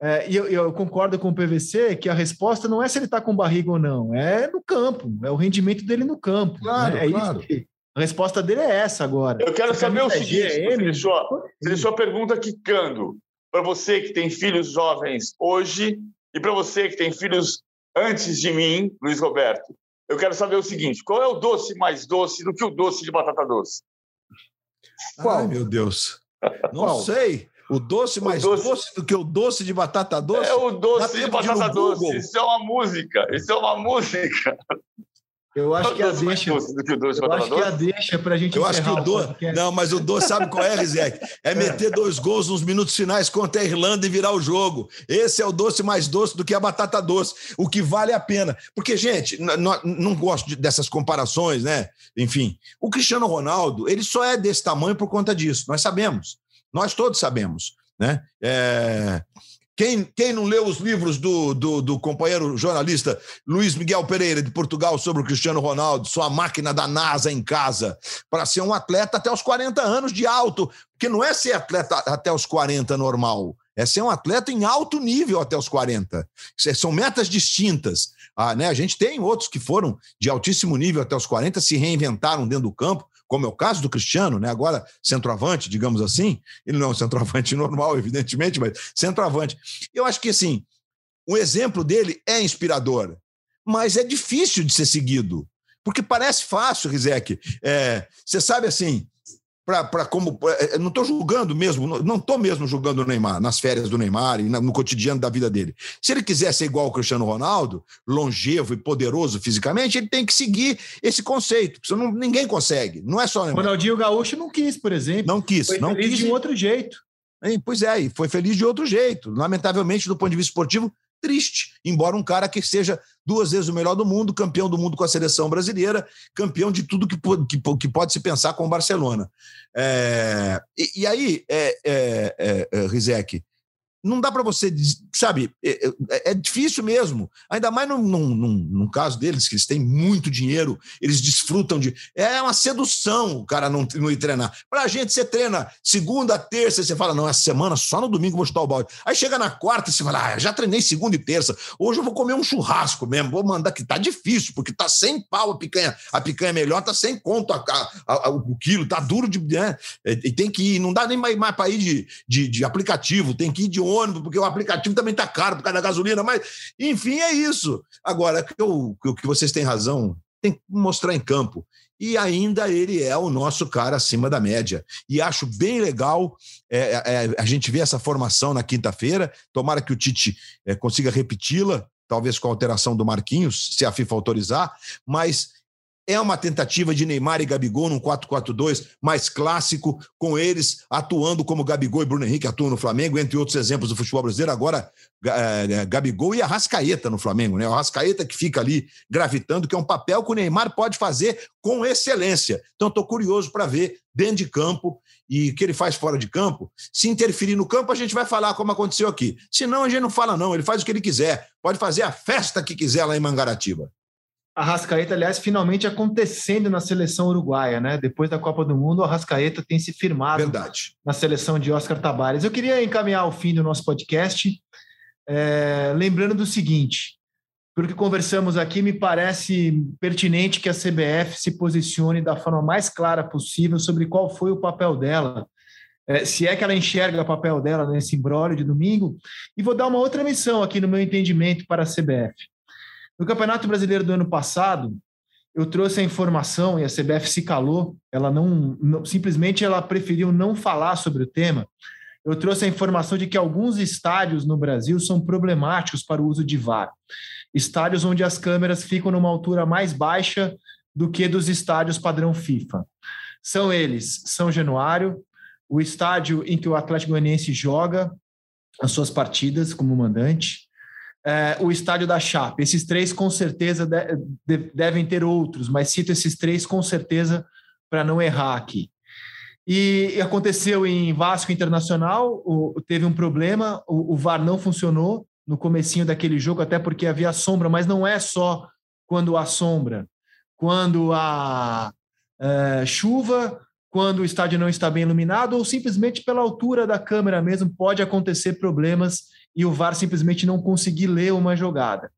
É, e eu, eu, concordo com o PVC que a resposta não é se ele está com barriga ou não, é no campo, é o rendimento dele no campo. Né? Claro, né? é claro. Que, a resposta dele é essa agora. Eu quero saber o seguinte: GM, você deixou a pergunta quicando. Para você que tem filhos jovens hoje e para você que tem filhos antes de mim, Luiz Roberto, eu quero saber o seguinte: qual é o doce mais doce do que o doce de batata doce? Qual? Ai, meu Deus. Não qual? sei. O doce mais o doce... doce... do que o doce de batata doce? É o doce de batata doce. Isso é uma música. Isso é uma música. Eu acho que a deixa. eu acho que a deixa para a gente. Eu acho que o doce. Não, mas o doce sabe qual é, Rizek? É, é meter dois gols nos minutos finais contra a Irlanda e virar o jogo. Esse é o doce mais doce do que a batata doce. O que vale a pena. Porque, gente, não, não gosto dessas comparações, né? Enfim, o Cristiano Ronaldo, ele só é desse tamanho por conta disso. Nós sabemos. Nós todos sabemos. Né? É... Quem, quem não leu os livros do, do, do, companheiro jornalista Luiz Miguel Pereira, de Portugal, sobre o Cristiano Ronaldo, sua máquina da NASA em casa, para ser um atleta até os 40 anos de alto, porque não é ser atleta até os 40 normal, é ser um atleta em alto nível até os 40. São metas distintas. Ah, né? A gente tem outros que foram de altíssimo nível até os 40, se reinventaram dentro do campo, como é o caso do Cristiano, né? agora centroavante, digamos assim. Ele não é um centroavante normal, evidentemente, mas centroavante. Eu acho que, assim, o exemplo dele é inspirador, mas é difícil de ser seguido. Porque parece fácil, Rizek. É, você sabe assim, para como. É, não estou julgando mesmo, não estou mesmo julgando o Neymar, nas férias do Neymar e no cotidiano da vida dele. Se ele quiser ser igual ao Cristiano Ronaldo, longevo e poderoso fisicamente, ele tem que seguir esse conceito. Não, ninguém consegue. Não é só Neymar. Ronaldinho Gaúcho não quis, por exemplo. Não quis. Foi não quis de outro jeito. Pois é, e foi feliz de outro jeito. Lamentavelmente, do ponto de vista esportivo, triste, embora um cara que seja duas vezes o melhor do mundo, campeão do mundo com a seleção brasileira, campeão de tudo que, que, que pode se pensar com o Barcelona. É, e, e, aí, é, é, é, é Rizek, não dá para você, sabe, é, é, é, difícil mesmo. Ainda mais num, num, num, caso deles, que eles têm muito dinheiro, eles desfrutam de. É uma sedução o cara não, não ir treinar. Para a gente, você treina segunda, terça, você fala, não, essa semana só no domingo vou chutar o balde. Aí chega na quarta, você fala, ah, já treinei segunda e terça, hoje eu vou comer um churrasco mesmo, vou mandar que tá difícil, porque tá sem pau a picanha. A picanha melhor, tá sem conto a, a, a, o quilo, tá duro de. Né? E tem que ir, não dá nem mais, mais para ir de, de, de aplicativo, tem que ir de porque o aplicativo também está caro por causa da gasolina, mas, enfim, é isso. Agora, o que vocês têm razão, tem que mostrar em campo. E ainda ele é o nosso cara acima da média. E acho bem legal é, é, é a gente ver essa formação na quinta-feira. Tomara que o Tite é, consiga repeti-la, talvez com a alteração do Marquinhos, se a FIFA autorizar, mas é uma tentativa de Neymar e Gabigol num 4-4-2 mais clássico, com eles atuando como Gabigol e Bruno Henrique atuam no Flamengo, entre outros exemplos do futebol brasileiro. Agora, é, Gabigol e Arrascaeta no Flamengo, né? O Arrascaeta que fica ali gravitando, que é um papel que o Neymar pode fazer com excelência. Então, estou curioso para ver dentro de campo e o que ele faz fora de campo. Se interferir no campo, a gente vai falar como aconteceu aqui. Se não, a gente não fala, não. Ele faz o que ele quiser. Pode fazer a festa que quiser lá em Mangaratiba a Rascaeta, aliás, finalmente acontecendo na seleção uruguaia, né? Depois da Copa do Mundo, a Rascaeta tem se firmado Verdade. na seleção de Oscar Tabares. Eu queria encaminhar o fim do nosso podcast, é, lembrando do seguinte: pelo que conversamos aqui, me parece pertinente que a CBF se posicione da forma mais clara possível sobre qual foi o papel dela, é, se é que ela enxerga o papel dela nesse imbróglio de domingo. E vou dar uma outra missão aqui no meu entendimento para a CBF. No Campeonato Brasileiro do ano passado, eu trouxe a informação e a CBF se calou, ela não, não, simplesmente ela preferiu não falar sobre o tema. Eu trouxe a informação de que alguns estádios no Brasil são problemáticos para o uso de VAR. Estádios onde as câmeras ficam numa altura mais baixa do que dos estádios padrão FIFA. São eles São Januário, o estádio em que o Atlético Goianiense joga, as suas partidas como mandante. É, o estádio da Chape. Esses três com certeza de, de, devem ter outros, mas cito esses três com certeza para não errar aqui. E aconteceu em Vasco Internacional, o, teve um problema, o, o, VAR não funcionou no comecinho daquele jogo, até porque havia sombra, mas não é só quando há sombra. Quando há é, chuva, quando o estádio não está bem iluminado, ou simplesmente pela altura da câmera mesmo, pode acontecer problemas e o VAR simplesmente não conseguir ler uma jogada.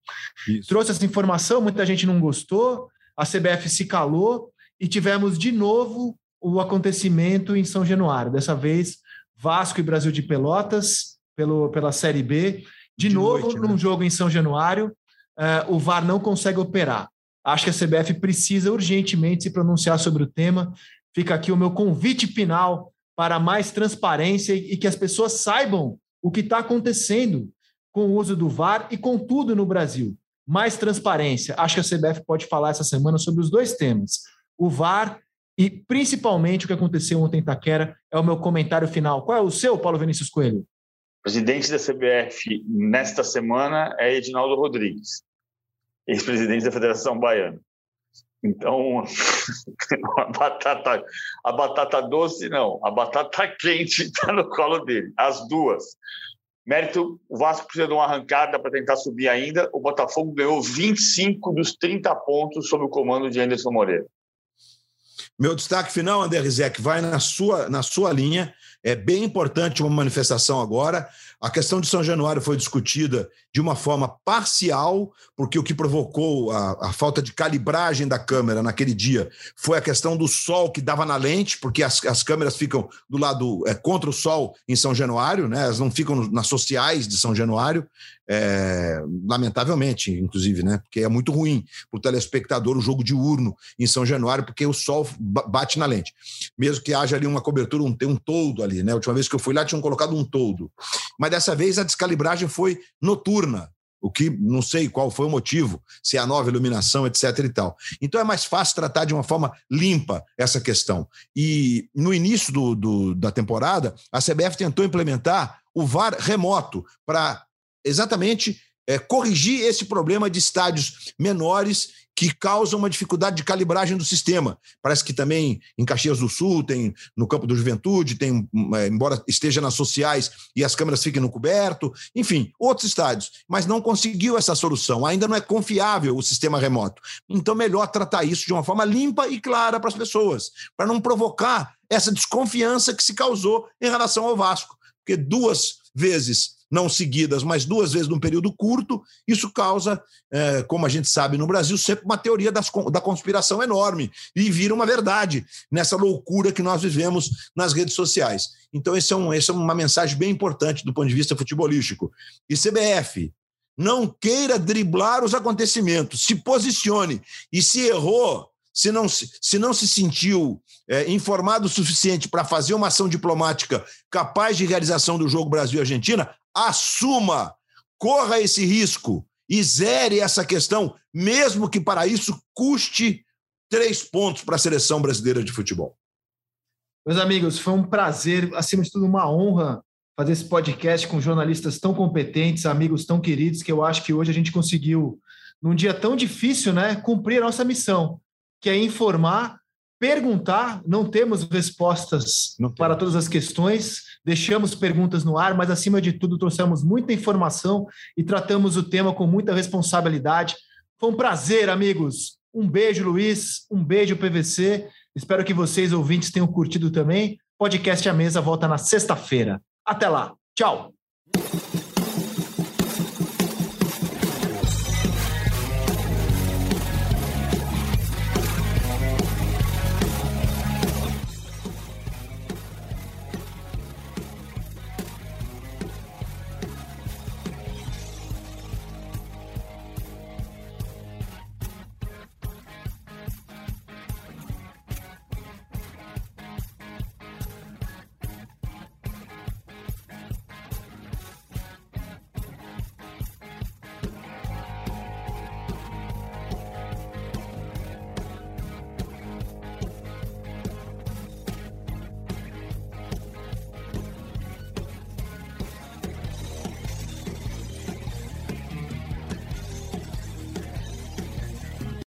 Isso. Trouxe essa informação, muita gente não gostou, a CBF se calou e tivemos de novo o acontecimento em São Januário. Dessa vez, Vasco e Brasil de Pelotas, pelo, pela Série B. De, de novo, noite, né? num jogo em São Januário, uh, o VAR não consegue operar. Acho que a CBF precisa urgentemente se pronunciar sobre o tema. Fica aqui o meu convite final para mais transparência e que as pessoas saibam o que está acontecendo com o uso do VAR e com tudo no Brasil. Mais transparência. Acho que a CBF pode falar essa semana sobre os dois temas: o VAR e principalmente o que aconteceu ontem em Itaquera. É o meu comentário final. Qual é o seu, Paulo Vinícius Coelho? O presidente da CBF nesta semana é Edinaldo Rodrigues, ex-presidente da Federação Baiana. Então, a batata, a batata doce, não, a batata quente está no colo dele, as duas. Mérito, o Vasco precisa de uma arrancada para tentar subir ainda. O Botafogo ganhou 25 dos 30 pontos sob o comando de Anderson Moreira. Meu destaque final, André Rizek, vai na sua, na sua linha. É bem importante uma manifestação agora. A questão de São Januário foi discutida de uma forma parcial, porque o que provocou a, a, falta de calibragem da câmera naquele dia foi a questão do sol que dava na lente, porque as, as câmeras ficam do lado é, contra o sol em São Januário, né? elas não ficam nas sociais de São Januário, é, lamentavelmente, inclusive, né? porque é muito ruim para o telespectador o jogo diurno em São Januário, porque o sol bate na lente. Mesmo que haja ali uma cobertura, um, tem um toldo ali. Né? A última vez que eu fui lá, tinham colocado um toldo. Mas dessa vez a descalibragem foi noturna, o que não sei qual foi o motivo, se é a nova iluminação, etc. e tal. Então é mais fácil tratar de uma forma limpa essa questão. E no início do, do da temporada, a CBF tentou implementar o VAR remoto para exatamente é, corrigir esse problema de estádios menores que causam uma dificuldade de calibragem do sistema. Parece que também em Caxias do Sul, tem no Campo do Juventude, tem, é, embora esteja nas sociais e as câmeras fiquem no coberto, enfim, outros estádios. Mas não conseguiu essa solução. Ainda não é confiável o sistema remoto. Então, melhor tratar isso de uma forma limpa e clara para as pessoas, para não provocar essa desconfiança que se causou em relação ao Vasco. Porque duas vezes não seguidas, mas duas vezes num período curto, isso causa, é, como a gente sabe no Brasil, sempre uma teoria das, da conspiração enorme e vira uma verdade nessa loucura que nós vivemos nas redes sociais. Então, esse é, um, é uma mensagem bem importante do ponto de vista futebolístico. E CBF, não queira driblar os acontecimentos, se posicione. E se errou, se não se, se, não se sentiu é, informado o suficiente para fazer uma ação diplomática capaz de realização do jogo Brasil-Argentina, assuma, corra esse risco e zere essa questão, mesmo que para isso custe três pontos para a seleção brasileira de futebol. Meus amigos, foi um prazer, acima de tudo, uma honra fazer esse podcast com jornalistas tão competentes, amigos tão queridos, que eu acho que hoje a gente conseguiu, num dia tão difícil, né, cumprir a nossa missão, que é informar, perguntar. Não temos respostas Não para todas as questões, deixamos perguntas no ar, mas acima de tudo trouxemos muita informação e tratamos o tema com muita responsabilidade. Foi um prazer, amigos. Um beijo, Luiz. Um beijo, PVC. Espero que vocês, ouvintes, tenham curtido também. Podcast à Mesa volta na sexta-feira. Até lá. Tchau.